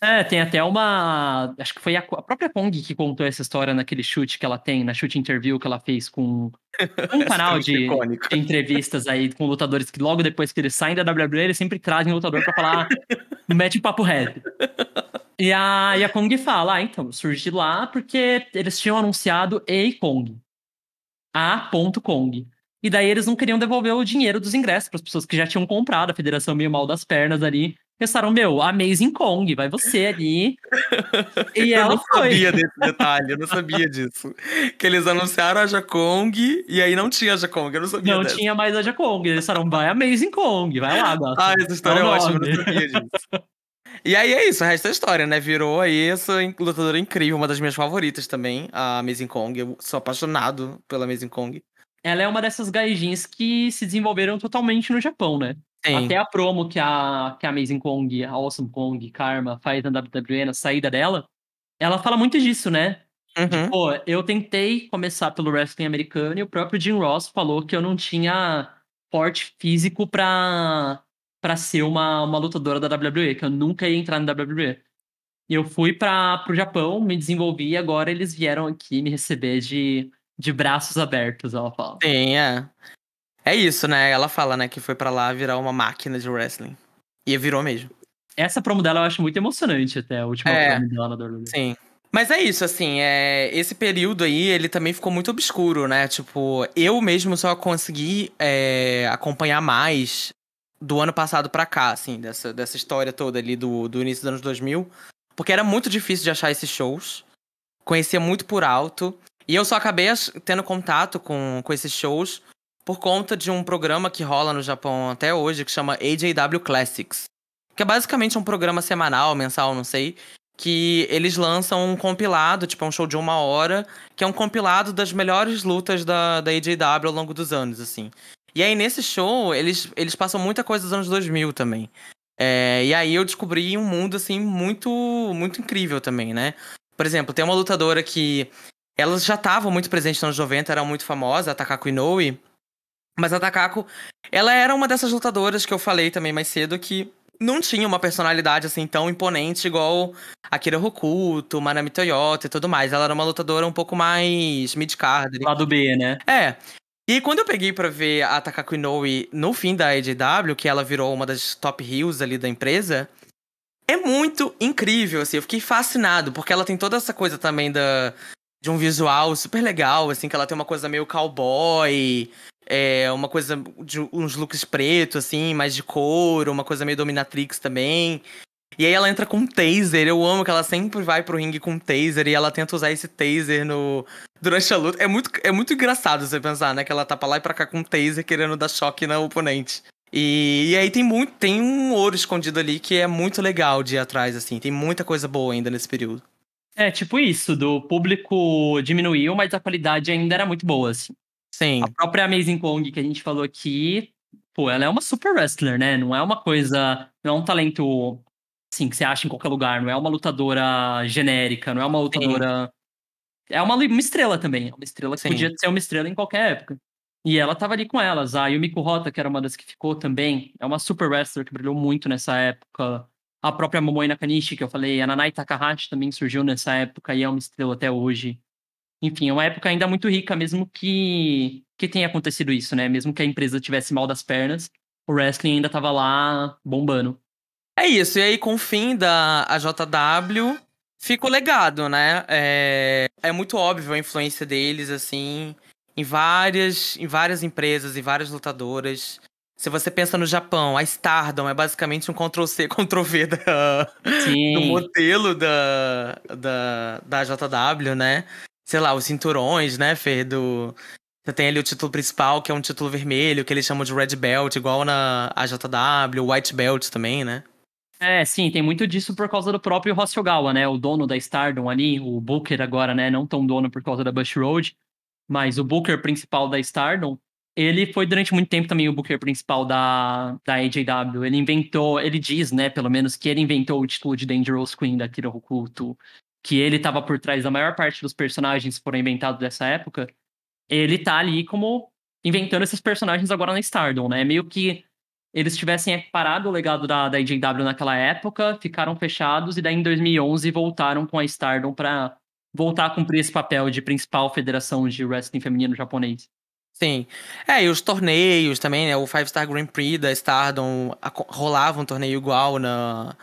É, tem até uma. Acho que foi a, a, própria Kong que contou essa história naquele chute que ela tem, na chute interview que ela fez com um canal de, de, entrevistas aí com lutadores que logo depois que eles saem da WWE, eles sempre trazem o lutador pra falar, mete o papo reto. E a, e a Kong fala, ah, então, surgi lá porque eles tinham anunciado A Kong. A. Kong. E daí eles não queriam devolver o dinheiro dos ingressos para as pessoas que já tinham comprado, a federação meio mal das pernas ali. Pensaram, meu, Amazing Kong, vai você ali. E ela eu não foi. sabia desse detalhe, eu não sabia disso. Que eles anunciaram a Jakong e aí não tinha a Jakong, eu não sabia Não dessa. tinha mais a Jakong, eles falaram, vai Amazing Kong, vai lá, gata. Ah, essa história é, é ótima, eu não sabia disso. E aí é isso, o resto da história, né? Virou aí essa lutadora incrível, uma das minhas favoritas também, a Amazing Kong. Eu sou apaixonado pela Amazing Kong. Ela é uma dessas gaijins que se desenvolveram totalmente no Japão, né? Sim. Até a promo que a, que a Amazing Kong, a Awesome Kong, Karma faz na WWE, na saída dela, ela fala muito disso, né? Uhum. Tipo, eu tentei começar pelo wrestling americano e o próprio Jim Ross falou que eu não tinha porte físico pra, pra ser uma, uma lutadora da WWE, que eu nunca ia entrar na WWE. E eu fui para pro Japão, me desenvolvi e agora eles vieram aqui me receber de, de braços abertos, ela fala. Sim, é. É isso, né? Ela fala, né, que foi para lá virar uma máquina de wrestling. E virou mesmo. Essa promo dela eu acho muito emocionante até, a última é, promo dela na WWE. Sim. Mas é isso, assim, é... esse período aí, ele também ficou muito obscuro, né? Tipo, eu mesmo só consegui é, acompanhar mais do ano passado pra cá, assim, dessa, dessa história toda ali do, do início dos anos 2000. Porque era muito difícil de achar esses shows. Conhecia muito por alto. E eu só acabei tendo contato com, com esses shows por conta de um programa que rola no Japão até hoje, que chama AJW Classics. Que é basicamente um programa semanal, mensal, não sei, que eles lançam um compilado, tipo, é um show de uma hora, que é um compilado das melhores lutas da, da AJW ao longo dos anos, assim. E aí, nesse show, eles, eles passam muita coisa dos anos 2000 também. É, e aí eu descobri um mundo, assim, muito, muito incrível também, né? Por exemplo, tem uma lutadora que... Ela já estava muito presente nos anos 90, era muito famosa, a Takako Inoue. Mas a Takako, ela era uma dessas lutadoras que eu falei também mais cedo que não tinha uma personalidade assim tão imponente igual Akira Hokuto, Manami Toyota e tudo mais. Ela era uma lutadora um pouco mais mid-card. Lado B, né? É. E quando eu peguei para ver a Takako Inoue no fim da AJW, que ela virou uma das top heels ali da empresa, é muito incrível, assim. Eu fiquei fascinado, porque ela tem toda essa coisa também da, de um visual super legal, assim, que ela tem uma coisa meio cowboy, é, uma coisa de uns looks pretos, assim, mais de couro, uma coisa meio dominatrix também. E aí ela entra com um taser. Eu amo que ela sempre vai pro ringue com um taser e ela tenta usar esse taser no durante a luta. É muito, é muito engraçado você pensar, né? Que ela tá pra lá e pra cá com um taser querendo dar choque no oponente. E, e aí tem muito, tem um ouro escondido ali que é muito legal de ir atrás, assim. Tem muita coisa boa ainda nesse período. É, tipo isso, do público diminuiu, mas a qualidade ainda era muito boa, assim. Sim. A própria Amazing Kong que a gente falou aqui, pô, ela é uma super wrestler, né? Não é uma coisa. Não é um talento, assim, que você acha em qualquer lugar. Não é uma lutadora genérica, não é uma lutadora. Sim. É uma, uma estrela também. É uma estrela que Sim. podia ser uma estrela em qualquer época. E ela tava ali com elas. A Yumiko Hota, que era uma das que ficou também, é uma super wrestler que brilhou muito nessa época. A própria Momoe Nakanishi, que eu falei, a Nanai Takahashi também surgiu nessa época e é uma estrela até hoje enfim, é uma época ainda muito rica, mesmo que, que tenha acontecido isso, né? Mesmo que a empresa tivesse mal das pernas, o wrestling ainda tava lá bombando. É isso, e aí com o fim da AJW, fica o legado, né? É, é muito óbvio a influência deles, assim. em várias, em várias empresas e várias lutadoras. Se você pensa no Japão, a Stardom é basicamente um Ctrl-C, Ctrl-V do modelo da, da, da JW, né? Sei lá, os cinturões, né, Fer? Do, você tem ali o título principal, que é um título vermelho, que eles chamam de Red Belt, igual na AJW, White Belt também, né? É, sim, tem muito disso por causa do próprio Hosogawa, né? O dono da Stardom ali, o Booker agora, né? Não tão dono por causa da Bush Road, mas o Booker principal da Stardom, ele foi durante muito tempo também o Booker principal da, da AJW. Ele inventou, ele diz, né, pelo menos, que ele inventou o título de Dangerous Queen da Kira que ele estava por trás da maior parte dos personagens que foram inventados dessa época. Ele tá ali como inventando esses personagens agora na Stardom, né? Meio que eles tivessem parado o legado da, da AJW naquela época, ficaram fechados e daí em 2011 voltaram com a Stardom para voltar a cumprir esse papel de principal federação de wrestling feminino japonês. Sim. É, e os torneios também, né? O Five Star Grand Prix da Stardom rolava um torneio igual na,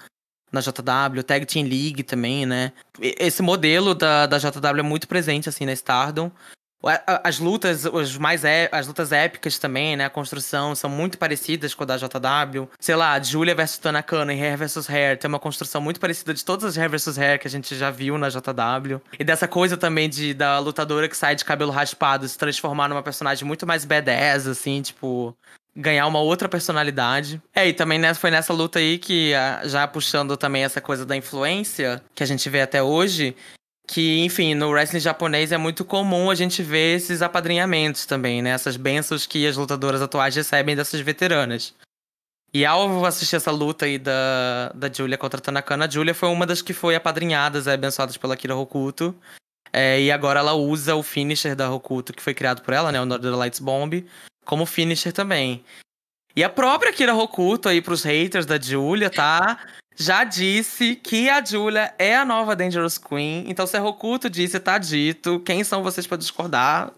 na JW, Tag Team League também, né? Esse modelo da, da JW é muito presente, assim, na Stardom. As lutas, os mais é, as lutas épicas também, né? A construção são muito parecidas com a da JW. Sei lá, Julia versus Tanakana e Hair versus Hair tem uma construção muito parecida de todas as Hair versus Hair que a gente já viu na JW. E dessa coisa também de da lutadora que sai de cabelo raspado se transformar numa personagem muito mais badass, assim, tipo, ganhar uma outra personalidade. É, e também né, foi nessa luta aí que, já puxando também essa coisa da influência que a gente vê até hoje, que, enfim, no wrestling japonês é muito comum a gente ver esses apadrinhamentos também, né? Essas bênçãos que as lutadoras atuais recebem dessas veteranas. E ao assistir essa luta aí da, da Julia contra a Tanakana, a Julia foi uma das que foi apadrinhadas, é, abençoadas pela Kira Hokuto. É, e agora ela usa o finisher da Hokuto, que foi criado por ela, né? O Northern Lights Bomb, como finisher também. E a própria Kira Hokuto aí pros haters da Julia, tá? já disse que a Julia é a nova Dangerous Queen. Então, se a Rokuto disse, tá dito. Quem são vocês para discordar?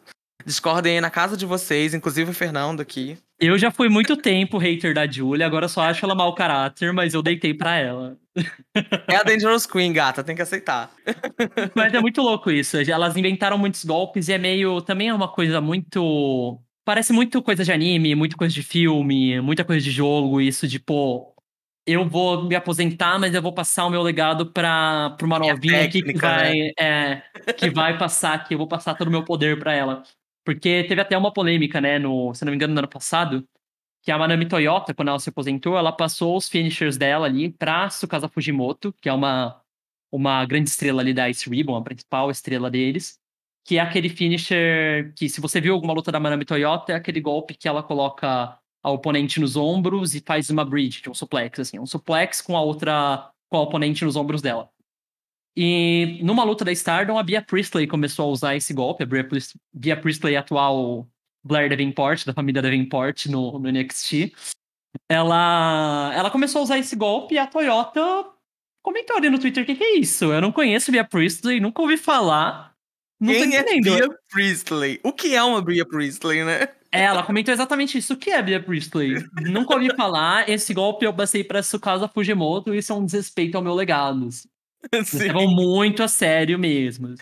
Discordem aí na casa de vocês, inclusive o Fernando aqui. Eu já fui muito tempo hater da Julia, agora só acho ela mau caráter, mas eu deitei pra ela. É a Dangerous Queen, gata, tem que aceitar. Mas é muito louco isso. Elas inventaram muitos golpes e é meio. Também é uma coisa muito. Parece muito coisa de anime, muito coisa de filme, muita coisa de jogo, isso de, pô, eu vou me aposentar, mas eu vou passar o meu legado para uma novinha aqui que vai, né? é, que vai passar aqui, eu vou passar todo o meu poder para ela. Porque teve até uma polêmica, né, no, se não me engano, no ano passado, que a Manami Toyota, quando ela se aposentou, ela passou os finishers dela ali pra Tsukasa Fujimoto, que é uma, uma grande estrela ali da Ice Ribbon, a principal estrela deles, que é aquele finisher que, se você viu alguma luta da Manami Toyota, é aquele golpe que ela coloca a oponente nos ombros e faz uma bridge, um suplex, assim, um suplex com a outra, com a oponente nos ombros dela. E numa luta da Stardom, a Bia Priestley começou a usar esse golpe, a Bia, Priestley, atual Blair Davenport, da família Davenport no, no NXT. Ela, ela começou a usar esse golpe e a Toyota comentou ali no Twitter, o que, que é isso? Eu não conheço Bia Priestley, nunca ouvi falar. Não Quem é Bia Priestley? O que é uma Bia Priestley, né? É, ela comentou exatamente isso. O que é Bia Priestley? Nunca ouvi falar. Esse golpe eu passei pra Tsukasa Fujimoto e isso é um desrespeito ao meu legado. Sim. Levam muito a sério mesmo.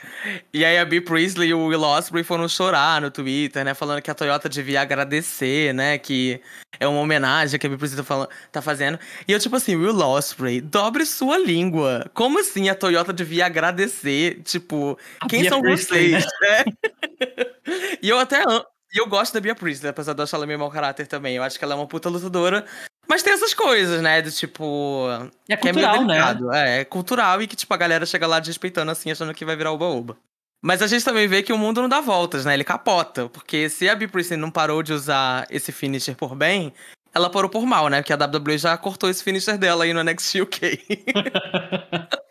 E aí a Bea Priestley e o Will Ospreay foram chorar no Twitter, né? Falando que a Toyota devia agradecer, né? Que é uma homenagem que a Bea Priestley tá, falando, tá fazendo. E eu, tipo assim, Will Ospreay, dobre sua língua. Como assim a Toyota devia agradecer? Tipo, a quem Bea são Priestley, vocês? Né? e eu até e eu gosto da Bia Priestley, apesar de eu achar ela meio mau caráter também. Eu acho que ela é uma puta lutadora. Mas tem essas coisas, né? Do tipo. É cultural, é né? É, é cultural e que, tipo, a galera chega lá desrespeitando assim, achando que vai virar oba-oba. Mas a gente também vê que o mundo não dá voltas, né? Ele capota. Porque se a Bia Priestley não parou de usar esse finisher por bem, ela parou por mal, né? Porque a WWE já cortou esse finisher dela aí no NXT UK.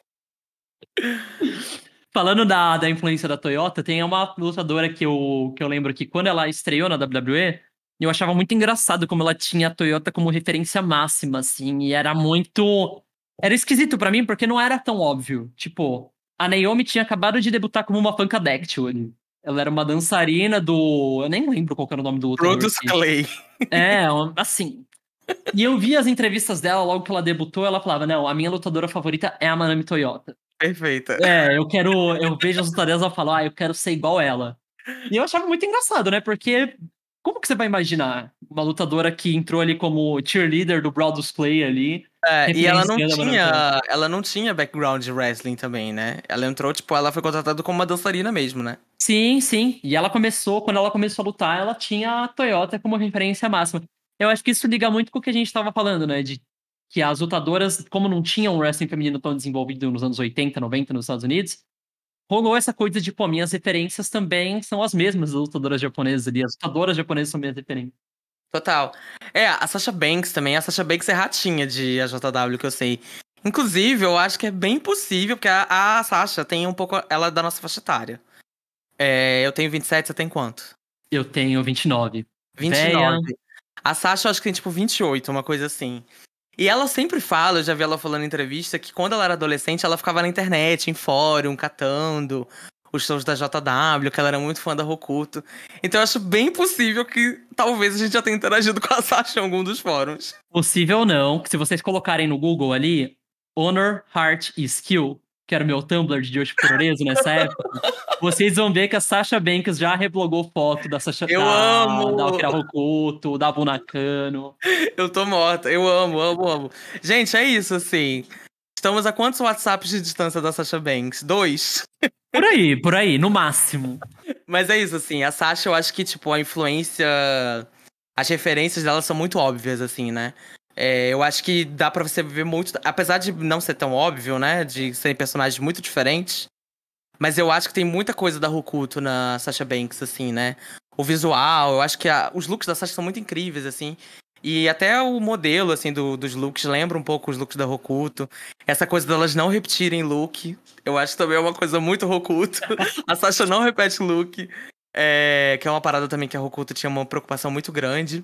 Falando da, da influência da Toyota, tem uma lutadora que eu, que eu lembro que quando ela estreou na WWE, eu achava muito engraçado como ela tinha a Toyota como referência máxima, assim, e era muito. Era esquisito para mim, porque não era tão óbvio. Tipo, a Naomi tinha acabado de debutar como uma Funkadactyl ali. Ela era uma dançarina do. Eu nem lembro qual era o nome do lutador. Produce Clay. É, assim. E eu vi as entrevistas dela logo que ela debutou, ela falava: Não, a minha lutadora favorita é a Manami Toyota. Perfeita. É, eu quero. Eu vejo as lutadoras e falo, ah, eu quero ser igual ela. E eu achava muito engraçado, né? Porque como que você vai imaginar uma lutadora que entrou ali como cheerleader do Brodus Play ali? É, e ela não tinha, ela não tinha background de wrestling também, né? Ela entrou, tipo, ela foi contratada como uma dançarina mesmo, né? Sim, sim. E ela começou, quando ela começou a lutar, ela tinha a Toyota como referência máxima. Eu acho que isso liga muito com o que a gente estava falando, né? De que as lutadoras, como não tinham um wrestling feminino tão desenvolvido nos anos 80, 90 nos Estados Unidos, rolou essa coisa de, pô, minhas referências também são as mesmas das lutadoras japonesas ali. As lutadoras japonesas são minhas referências. Total. É, a Sasha Banks também. A Sasha Banks é ratinha de AJW, que eu sei. Inclusive, eu acho que é bem possível, porque a, a Sasha tem um pouco. Ela é da nossa faixa etária. É, eu tenho 27, você tem quanto? Eu tenho 29. 29. Véia. A Sasha, eu acho que tem tipo 28, uma coisa assim. E ela sempre fala, eu já vi ela falando em entrevista, que quando ela era adolescente, ela ficava na internet, em fórum, catando os shows da JW, que ela era muito fã da Rokuto. Então eu acho bem possível que talvez a gente já tenha interagido com a Sasha em algum dos fóruns. Possível não, que se vocês colocarem no Google ali, Honor, Heart e Skill, que era o meu Tumblr de Yoshi Puroreso nessa época, vocês vão ver que a Sasha Banks já reblogou foto da Sasha Eu da, amo! Da Akira Rokuto, da Bunakano. Eu tô morta, eu amo, amo, amo. Gente, é isso, assim. Estamos a quantos WhatsApps de distância da Sasha Banks? Dois? Por aí, por aí, no máximo. Mas é isso, assim, a Sasha, eu acho que, tipo, a influência. As referências dela são muito óbvias, assim, né? É, eu acho que dá pra você ver muito. Apesar de não ser tão óbvio, né? De serem personagens muito diferentes. Mas eu acho que tem muita coisa da Hokuto na Sasha Banks, assim, né? O visual, eu acho que a, os looks da Sasha são muito incríveis, assim. E até o modelo, assim, do, dos looks lembra um pouco os looks da Rokuto. Essa coisa delas não repetirem look, eu acho também é uma coisa muito Rokuto. a Sasha não repete look, é, que é uma parada também que a Rokuto tinha uma preocupação muito grande.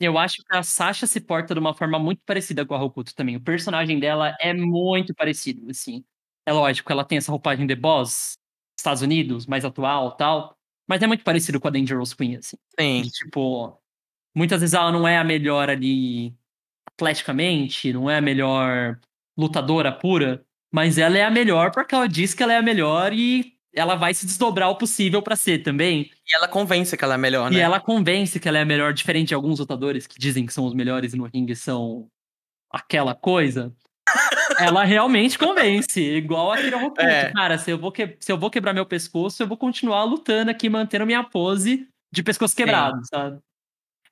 Eu acho que a Sasha se porta de uma forma muito parecida com a Rokuto também. O personagem dela é muito parecido, assim. É lógico, ela tem essa roupagem de boss, Estados Unidos, mais atual tal. Mas é muito parecido com a Dangerous Queen, assim. Sim. De, tipo, muitas vezes ela não é a melhor ali atleticamente, não é a melhor lutadora pura, mas ela é a melhor porque ela diz que ela é a melhor e ela vai se desdobrar o possível para ser também. E ela convence que ela é melhor, né? E ela convence que ela é melhor, diferente de alguns lutadores que dizem que são os melhores no ringue são aquela coisa. ela realmente convence, igual a Kira Hokuto. É. Cara, se eu, vou que... se eu vou quebrar meu pescoço, eu vou continuar lutando aqui, mantendo minha pose de pescoço quebrado, Sim. sabe?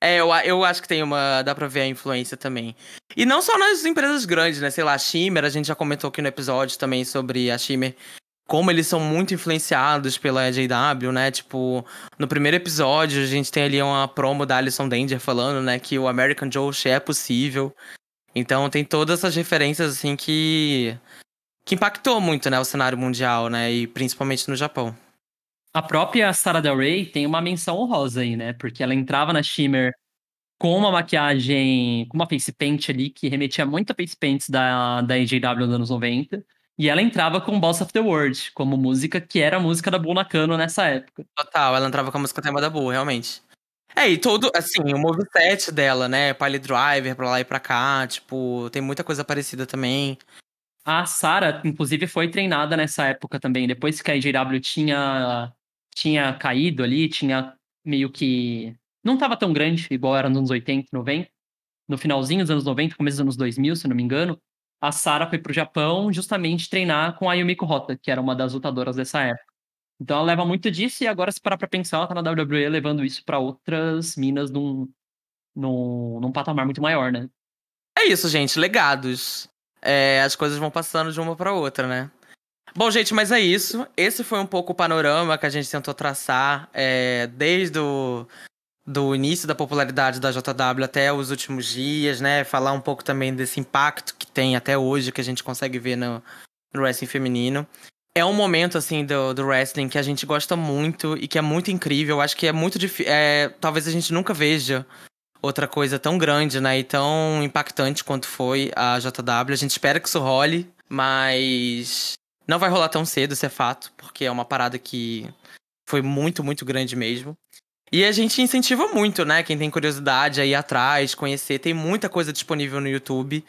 É, eu, eu acho que tem uma. dá pra ver a influência também. E não só nas empresas grandes, né? Sei lá, a Shimmer, a gente já comentou aqui no episódio também sobre a Shimmer. Como eles são muito influenciados pela JW, né? Tipo, no primeiro episódio a gente tem ali uma promo da Alison Danger falando, né? Que o American Josh é possível. Então tem todas essas referências, assim, que. que impactou muito, né? O cenário mundial, né? E principalmente no Japão. A própria Sarah Del Rey tem uma menção honrosa aí, né? Porque ela entrava na Shimmer com uma maquiagem, com uma face paint ali, que remetia muito a face paints da, da AJW dos anos 90. E ela entrava com Boss of the World, como música que era a música da Bull Nakano nessa época. Total, ela entrava com a música tema da Bull, realmente. É, e todo, assim, o moveset dela, né? Pile Driver pra lá e pra cá, tipo, tem muita coisa parecida também. A Sarah, inclusive, foi treinada nessa época também. Depois que a AJW tinha tinha caído ali, tinha meio que. Não estava tão grande, igual era nos anos 80, 90. No finalzinho dos anos 90, começo dos anos 2000, se não me engano, a Sara foi pro Japão justamente treinar com a Yumiko Hota, que era uma das lutadoras dessa época. Então ela leva muito disso e agora, se parar pra pensar, ela tá na WWE levando isso para outras minas num, num, num patamar muito maior, né? É isso, gente. Legados. É, as coisas vão passando de uma para outra, né? Bom, gente, mas é isso. Esse foi um pouco o panorama que a gente tentou traçar é, desde o do início da popularidade da JW até os últimos dias, né? Falar um pouco também desse impacto que tem até hoje, que a gente consegue ver no, no wrestling feminino. É um momento, assim, do, do wrestling que a gente gosta muito e que é muito incrível. Acho que é muito difícil. É, talvez a gente nunca veja outra coisa tão grande, né? E tão impactante quanto foi a JW. A gente espera que isso role, mas não vai rolar tão cedo, isso é fato, porque é uma parada que foi muito, muito grande mesmo. E a gente incentiva muito, né? Quem tem curiosidade aí atrás, conhecer, tem muita coisa disponível no YouTube.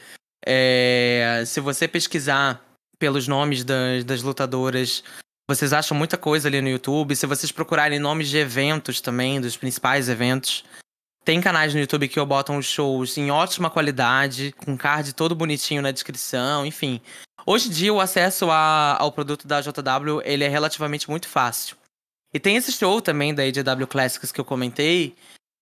É, se você pesquisar pelos nomes das, das lutadoras, Vocês acham muita coisa ali no YouTube. Se vocês procurarem nomes de eventos também, dos principais eventos, tem canais no YouTube que eu botam os shows em ótima qualidade, com card todo bonitinho na descrição, enfim. Hoje em dia o acesso a, ao produto da JW ele é relativamente muito fácil. E tem esse show também da AJW Classics que eu comentei.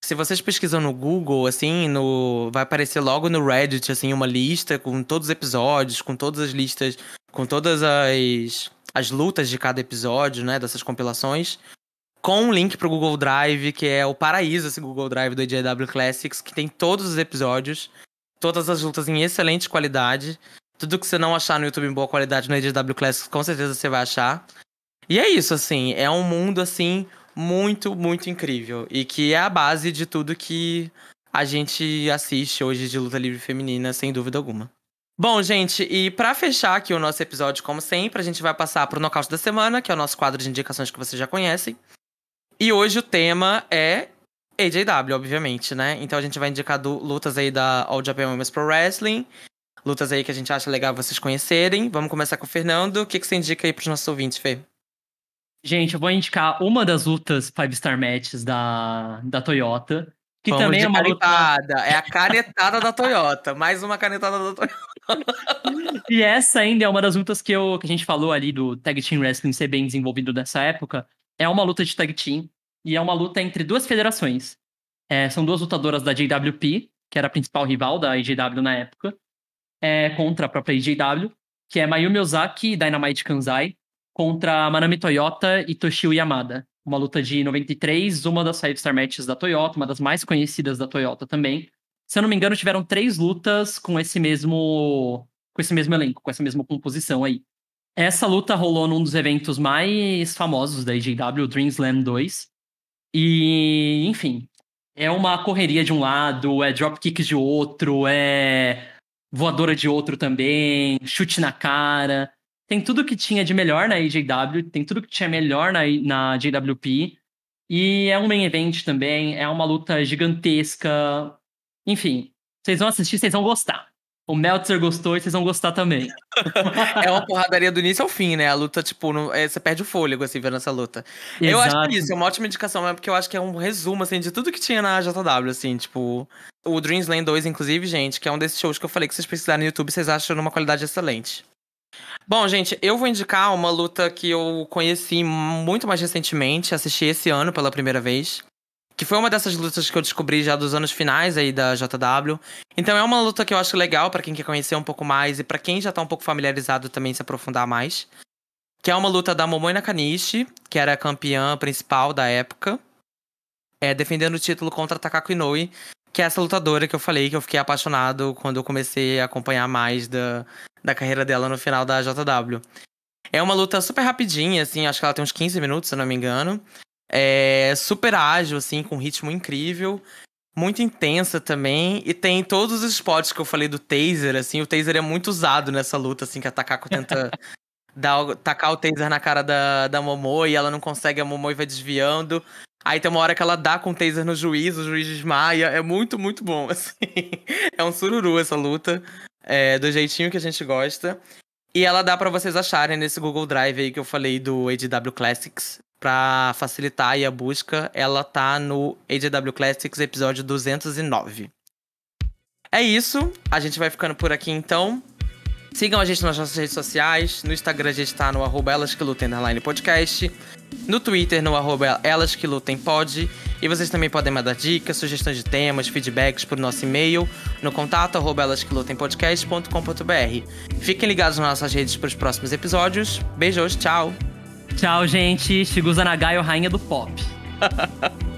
Se vocês pesquisam no Google, assim, no vai aparecer logo no Reddit, assim, uma lista com todos os episódios, com todas as listas, com todas as, as lutas de cada episódio, né, dessas compilações. Com um link pro Google Drive, que é o paraíso, esse Google Drive do AJW Classics, que tem todos os episódios, todas as lutas em excelente qualidade. Tudo que você não achar no YouTube em boa qualidade no AJW Classics, com certeza você vai achar. E é isso, assim, é um mundo, assim, muito, muito incrível. E que é a base de tudo que a gente assiste hoje de luta livre feminina, sem dúvida alguma. Bom, gente, e para fechar aqui o nosso episódio, como sempre, a gente vai passar pro nocaute da semana, que é o nosso quadro de indicações que vocês já conhecem. E hoje o tema é AJW, obviamente, né? Então a gente vai indicar do, lutas aí da All Japan Women's Pro Wrestling, lutas aí que a gente acha legal vocês conhecerem. Vamos começar com o Fernando. O que, que você indica aí pros nossos ouvintes, Fê? Gente, eu vou indicar uma das lutas Five Star Matches da, da Toyota. Que Vamos também é uma canetada. luta. É a canetada da Toyota. Mais uma canetada da Toyota. E essa ainda é uma das lutas que, eu, que a gente falou ali do Tag Team Wrestling ser bem desenvolvido nessa época. É uma luta de tag team. E é uma luta entre duas federações. É, são duas lutadoras da JWP, que era a principal rival da IJW na época, é, contra a própria IJW, que é Mayumi Ozaki e Dynamite Kanzai, contra Manami Toyota e Toshio Yamada. Uma luta de 93, uma das Five Star Matches da Toyota, uma das mais conhecidas da Toyota também. Se eu não me engano, tiveram três lutas com esse mesmo com esse mesmo elenco, com essa mesma composição aí. Essa luta rolou num dos eventos mais famosos da IJW, Dream Slam 2. E, enfim, é uma correria de um lado, é dropkick de outro, é voadora de outro também, chute na cara tem tudo que tinha de melhor na AJW, tem tudo que tinha melhor na, na JWP. E é um main event também, é uma luta gigantesca. Enfim, vocês vão assistir, vocês vão gostar. O Meltzer gostou e vocês vão gostar também. é uma porradaria do início ao fim, né? A luta, tipo, não, é, você perde o fôlego, assim, vendo essa luta. Exato. Eu acho que isso é uma ótima indicação, é porque eu acho que é um resumo, assim, de tudo que tinha na JW, assim, tipo... O Dreams Land 2, inclusive, gente, que é um desses shows que eu falei que vocês precisarem no YouTube, vocês acham numa qualidade excelente. Bom, gente, eu vou indicar uma luta que eu conheci muito mais recentemente, assisti esse ano pela primeira vez. Que foi uma dessas lutas que eu descobri já dos anos finais aí da JW. Então é uma luta que eu acho legal para quem quer conhecer um pouco mais e para quem já tá um pouco familiarizado também se aprofundar mais. Que é uma luta da Momoi Nakanishi, que era a campeã principal da época. É, defendendo o título contra Takako Inoue, que é essa lutadora que eu falei que eu fiquei apaixonado quando eu comecei a acompanhar mais da, da carreira dela no final da JW. É uma luta super rapidinha, assim, acho que ela tem uns 15 minutos, se eu não me engano. É super ágil, assim, com um ritmo incrível. Muito intensa também. E tem todos os spots que eu falei do taser, assim. O taser é muito usado nessa luta, assim, que a Takako tenta dar, tacar o taser na cara da, da Momo e ela não consegue, a Momo vai desviando. Aí tem uma hora que ela dá com o taser no juiz, o juiz desmaia. É muito, muito bom, assim. é um sururu essa luta é, do jeitinho que a gente gosta. E ela dá para vocês acharem nesse Google Drive aí que eu falei do ADW Classics. Pra facilitar aí a busca, ela tá no ADW Classics episódio 209. É isso, a gente vai ficando por aqui então. Sigam a gente nas nossas redes sociais. No Instagram a gente tá no arroba podcast. No Twitter, no arroba elas que lutem pod. E vocês também podem mandar dicas, sugestões de temas, feedbacks por nosso e-mail no contato arroba elas que lutem podcast.com.br. Fiquem ligados nas nossas redes para os próximos episódios. Beijos, tchau! Tchau, gente. Shigusa Nagayo, rainha do pop.